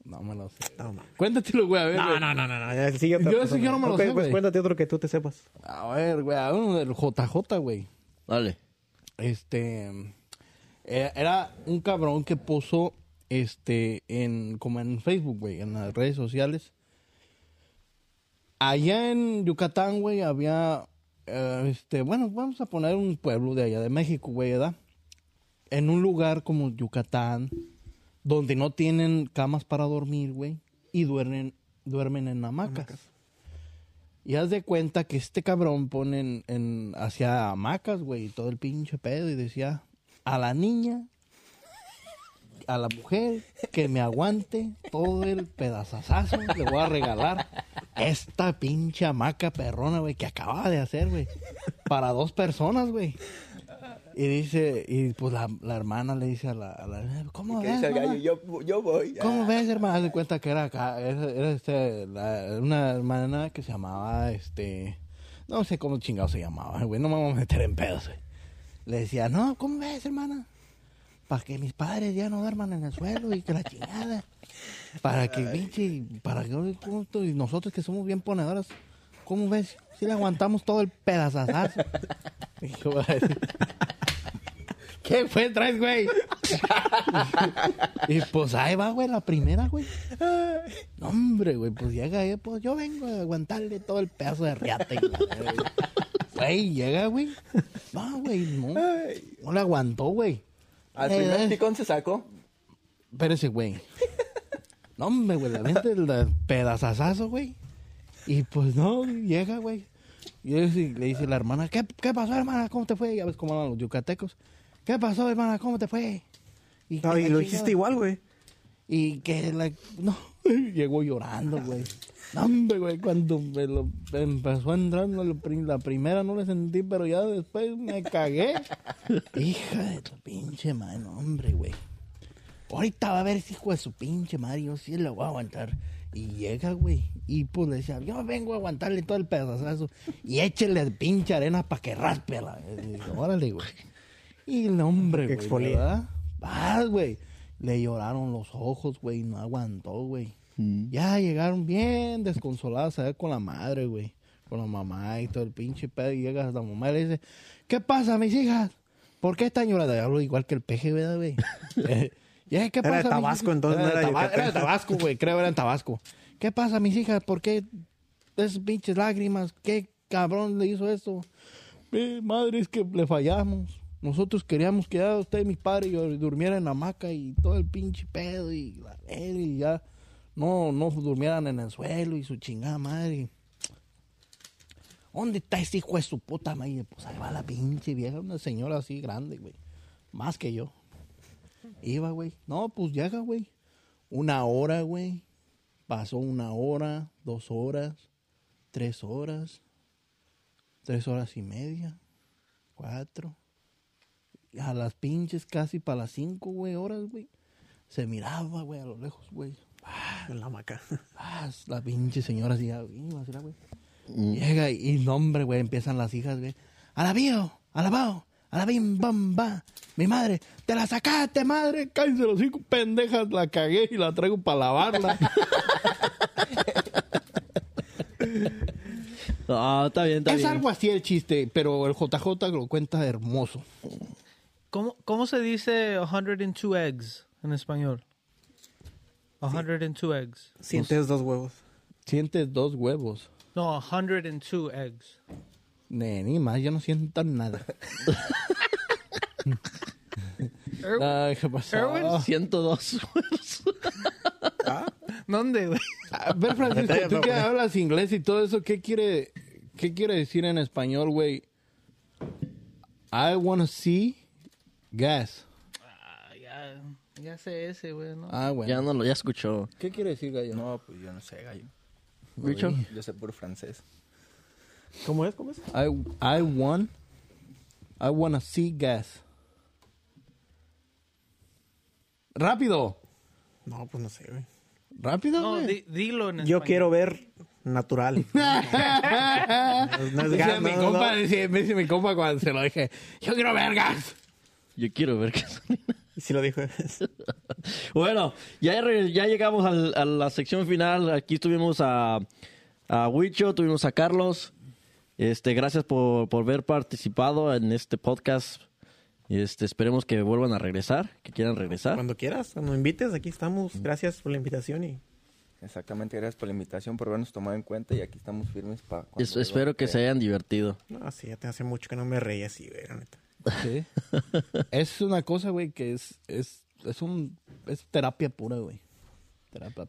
A: No me lo sé.
D: No, mames.
A: Cuéntatelo, güey, a ver.
D: No,
A: güey.
D: no, no, no, no. otra
A: Yo
D: persona.
A: ese yo no me lo
D: Ok,
A: sé,
D: pues
A: güey.
D: cuéntate otro que tú te sepas.
A: A ver, güey, a uno del JJ, güey.
C: Dale.
A: Este. eh, Era un cabrón que puso, este, en, como en Facebook, güey, en las redes sociales. Allá en Yucatán, güey, había, eh, este, bueno, vamos a poner un pueblo de allá de México, güey, ¿verdad? En un lugar como Yucatán, donde no tienen camas para dormir, güey, y duermen, duermen en hamacas. Y haz de cuenta que este cabrón pone en, en- hacia hamacas, güey, y todo el pinche pedo, y decía, a la niña, a la mujer que me aguante todo el pedazazazo, le voy a regalar esta pinche hamaca perrona, güey, que acababa de hacer, güey, para dos personas, güey. Y dice, y pues la, la hermana le dice a la, a la ¿cómo
B: ¿Qué
A: ves,
B: dice el gallo? Yo, yo voy.
A: ¿Cómo ves, hermana? Haz de cuenta que era acá, era, era este, la- una hermana que se llamaba, este, no sé cómo chingado se llamaba, güey, no me vamos a meter en pedos, güey. Le decía, no, ¿cómo ves, hermana? Para que mis padres ya no duerman en el suelo y que la chingada. Para que, pinche, para que y nosotros que somos bien ponedoras, ¿cómo ves? Si le aguantamos todo el pedazazazo. ¿Qué fue traes, güey? y pues ahí va, güey, la primera, güey. No, hombre, güey, pues llega, eh, pues yo vengo a aguantarle todo el pedazo de riata. güey. Llega, güey. No, güey, no. No le aguantó, güey.
B: Al
A: Eh,
B: primer picón se sacó.
A: Espérese, güey. No, hombre, güey, la mente el pedazazazo, güey. Y pues no, llega, güey. Y le dice, la hermana, ¿qué, ¿qué pasó, hermana? ¿Cómo te fue? Ya ves cómo hablan los yucatecos. ¿Qué pasó, hermana? ¿Cómo te fue? Y,
D: No, y lo hiciste igual, güey.
A: Y que la... No, llegó llorando, güey. No, hombre, güey, cuando me lo empezó a entrar, no, la primera no le sentí, pero ya después me cagué. Hija de tu pinche madre, no, hombre, güey. Ahorita va a ver ese hijo de su pinche madre, yo sí le voy a aguantar. Y llega, güey, y pues le decía, yo vengo a aguantarle todo el pedazazo. Y échele pinche arena para que raspe la... Órale, güey. Y el hombre, güey,
D: exfolie.
A: ¿verdad? Vas, güey. Le lloraron los ojos, güey, no aguantó, güey. Ya llegaron bien desconsoladas a ver con la madre, güey. Con la mamá y todo el pinche pedo. Y llega la mamá y le dice, ¿qué pasa, mis hijas? ¿Por qué están llorando? Hablo igual que el peje, ¿verdad, güey? Eh, ya, ¿qué
D: Era de Tabasco, entonces, no
A: de
D: era
A: Taba-
D: Yucatán.
A: Era de Tabasco, güey. Creo era en Tabasco. ¿Qué pasa, mis hijas? ¿Por qué esas pinches lágrimas? ¿Qué cabrón le hizo eso? Eh, madre, es que le fallamos. Nosotros queríamos que ya usted y mi padre yo- durmieran en la hamaca y todo el pinche pedo y la y ya no, no durmieran en el suelo y su chingada madre. ¿Dónde está ese hijo de su puta madre? Pues ahí va la pinche vieja, una señora así grande, güey. Más que yo. Iba, güey. No, pues llega, güey. Una hora, güey. Pasó una hora, dos horas, tres horas, tres horas y media, cuatro. A las pinches casi para las cinco, güey, horas, güey. Se miraba, güey, a lo lejos, güey.
D: En la hamaca.
A: Ah, la pinche señora así, ah, güey. Llega y, y no, hombre, güey, empiezan las hijas, güey. Alabío, alabao, alabim, bam, ba. Mi madre, te la sacaste, madre. Cállense los cinco pendejas, la cagué y la traigo para lavarla.
C: Ah, está bien, está
A: es
C: bien.
A: algo así el chiste, pero el JJ lo cuenta hermoso.
E: ¿Cómo, ¿Cómo se dice 102 eggs en español? 102 eggs.
D: Sientes dos huevos.
A: Sientes dos huevos.
E: No, 102 eggs.
A: Ni más, yo no siento nada. Ay, ¿qué pasó?
E: Erwin,
C: 102.
E: ¿Dónde, güey?
A: A ver, Francisco, tú que hablas inglés y todo eso, ¿qué quiere, qué quiere decir en español, güey? I wanna see gas.
E: Ah, ya, ya sé ese, güey, ¿no?
A: Ah, bueno.
C: Ya no lo, ya escuchó.
A: ¿Qué quiere decir, gallo?
B: No, pues yo no sé, gallo.
C: Richo.
B: Yo sé puro francés.
D: ¿Cómo es? ¿Cómo es?
A: I, I want, I wanna see gas. Rápido,
D: No, pues no sé, güey.
A: rápido,
E: No,
A: güey.
E: di- dilo en
D: Yo
E: español.
D: quiero ver natural. no es gas,
A: mi
D: no, no,
A: compa,
D: no.
A: decía- me dice mi compa cuando se lo dije, yo quiero ver gas.
C: Yo quiero ver gasolina.
D: Y si lo dijo.
C: Bueno, ya, re- ya llegamos al- a la sección final. Aquí tuvimos a, a Huicho, tuvimos a Carlos. Este, gracias por, por haber participado en este podcast. Este, esperemos que vuelvan a regresar, que quieran regresar.
D: Cuando quieras, cuando me invites, aquí estamos. Gracias por la invitación y
B: Exactamente, gracias por la invitación, por habernos tomado en cuenta y aquí estamos firmes para...
C: Es- espero que se hayan divertido.
D: no, sí, ya te hace mucho que no me reí así, güey, la neta.
A: Sí. es una cosa, güey, que es, es, es un, es terapia pura, güey.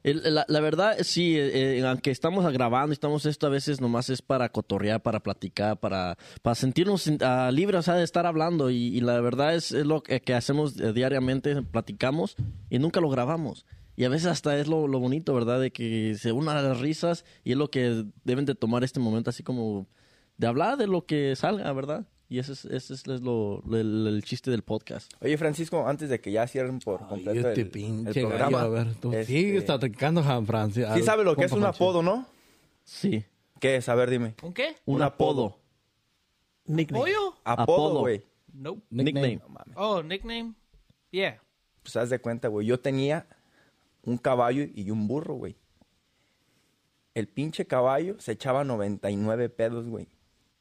C: La, la verdad, sí, eh, eh, aunque estamos grabando, estamos esto a veces nomás es para cotorrear, para platicar, para, para sentirnos ah, libres, o sea, de estar hablando. Y, y la verdad es, es lo que, que hacemos eh, diariamente, platicamos y nunca lo grabamos. Y a veces hasta es lo, lo bonito, ¿verdad? De que se unan las risas y es lo que deben de tomar este momento así como de hablar de lo que salga, ¿verdad? Y ese es, ese es lo, el, el chiste del podcast.
B: Oye, Francisco, antes de que ya cierren por
A: Ay,
B: completo
A: este
B: el,
A: pinche
B: el
A: gallo,
B: programa...
A: a ver, tú
B: este,
A: sigue platicando, Juan Francisco.
B: Sí sabe lo que es un apodo, ¿no?
C: Sí,
B: ¿Qué es? A ver, dime.
E: ¿Un qué?
C: un,
B: Un
C: apodo.
B: apodo.
D: Nickname.
E: ¿Pollo?
B: Apodo, güey.
E: Nope.
C: Nickname.
B: Mames.
E: Oh, nickname? Yeah.
B: Pues haz de cuenta, güey. Yo tenía un caballo y un burro, güey. El pinche caballo se echaba 99 pedos, güey.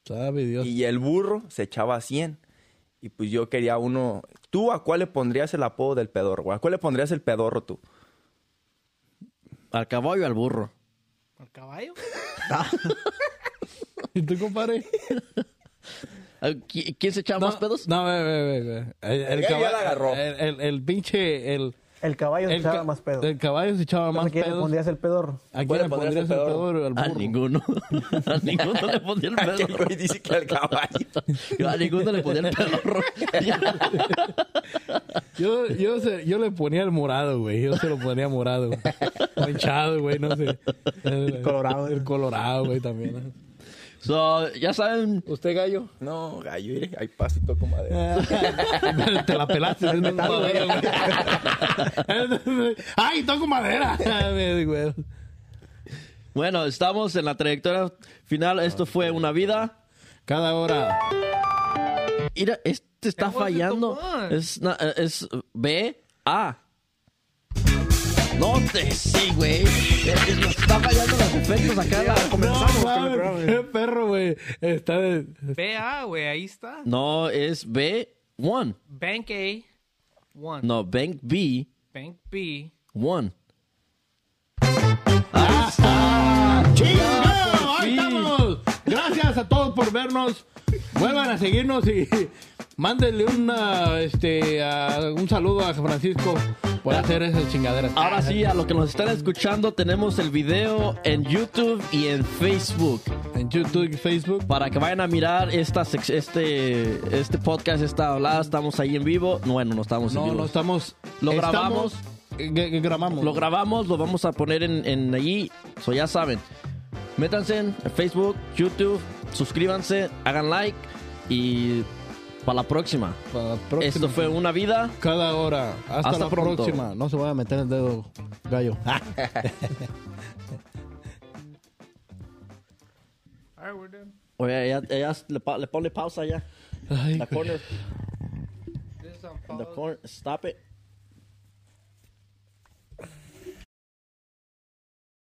A: Sabe Dios.
B: Y el burro se echaba 100. Y pues yo quería uno... ¿Tú a cuál le pondrías el apodo del pedorro? ¿A cuál le pondrías el pedorro tú?
C: Al caballo y al burro.
E: ¿Al caballo?
A: ¿Y tú, compadre?
C: ¿qui- ¿Quién se echaba más pedos?
A: No, ve, ve, ve, ve. El, el
B: Ya- ya
A: caba-
B: la agarró.
A: El, el, el pinche, el...
D: El caballo se
A: el
D: echaba
A: ca-
D: más pedo.
A: El caballo se echaba
D: ¿A
A: más
D: quién le pondrías el pedorro?
A: ¿A
B: ¿Cuál
A: quién
B: le pondrías el
A: el
B: pedorro?
A: pedorro? Al
C: A
A: burro.
C: ninguno. a ninguno le ponía el pedorro.
B: güey dice que al caballo.
C: Yo a ninguno le ponía el pedorro.
A: Yo, yo, se- yo le ponía el morado, güey. Yo se lo ponía morado. Manchado, güey, no sé. El
D: colorado.
A: El colorado, güey, también.
C: So, ya saben,
A: ¿Usted, gallo?
B: No, gallo, hay paso y toco madera.
A: Te la pelaste. es
D: metal,
A: güey. ¡Ay, toco madera!
C: Bueno, estamos en la trayectoria final. Esto fue una vida.
A: Cada hora.
C: Mira, este está fallando. Es, es B, A. No te sí, güey. Eh, nos Está fallando los efectos acá. la-
D: Comenzamos
A: No,
D: con el
A: mames,
D: programa.
A: qué perro, güey. Está de...
E: BA, güey, ahí está.
C: No, es B, 1.
E: Bank A, one.
C: No, Bank B,
E: Bank B,
C: 1.
A: ¡Chingado! ¡Ahí estamos! Gracias a todos por vernos. Vuelvan a seguirnos y mándenle una, este, a- un saludo a Francisco por hacer esas chingaderas.
C: Ahora sí, a los que nos están escuchando, tenemos el video en YouTube y en Facebook.
A: En YouTube y Facebook.
C: Para que vayan a mirar esta este, este podcast, esta hablada, estamos ahí en vivo. No, Bueno, no estamos en
A: No,
C: vivo.
A: no estamos.
C: Lo grabamos.
A: estamos- eh, que- grabamos.
C: Lo grabamos, lo vamos a poner en, en allí. So ya saben. Métanse en Facebook, YouTube, suscríbanse, hagan like y para la próxima.
A: Para la próxima.
C: Esto fue una vida.
A: Cada hora. Hasta,
C: Hasta
A: la
C: pronto.
A: próxima. No se vaya a meter el dedo, gallo.
E: All right, we're done.
C: Oye, ya, ya le, pa- le pone pausa ya.
A: Ay,
C: La corner,
E: This is on
C: the corner, stop it.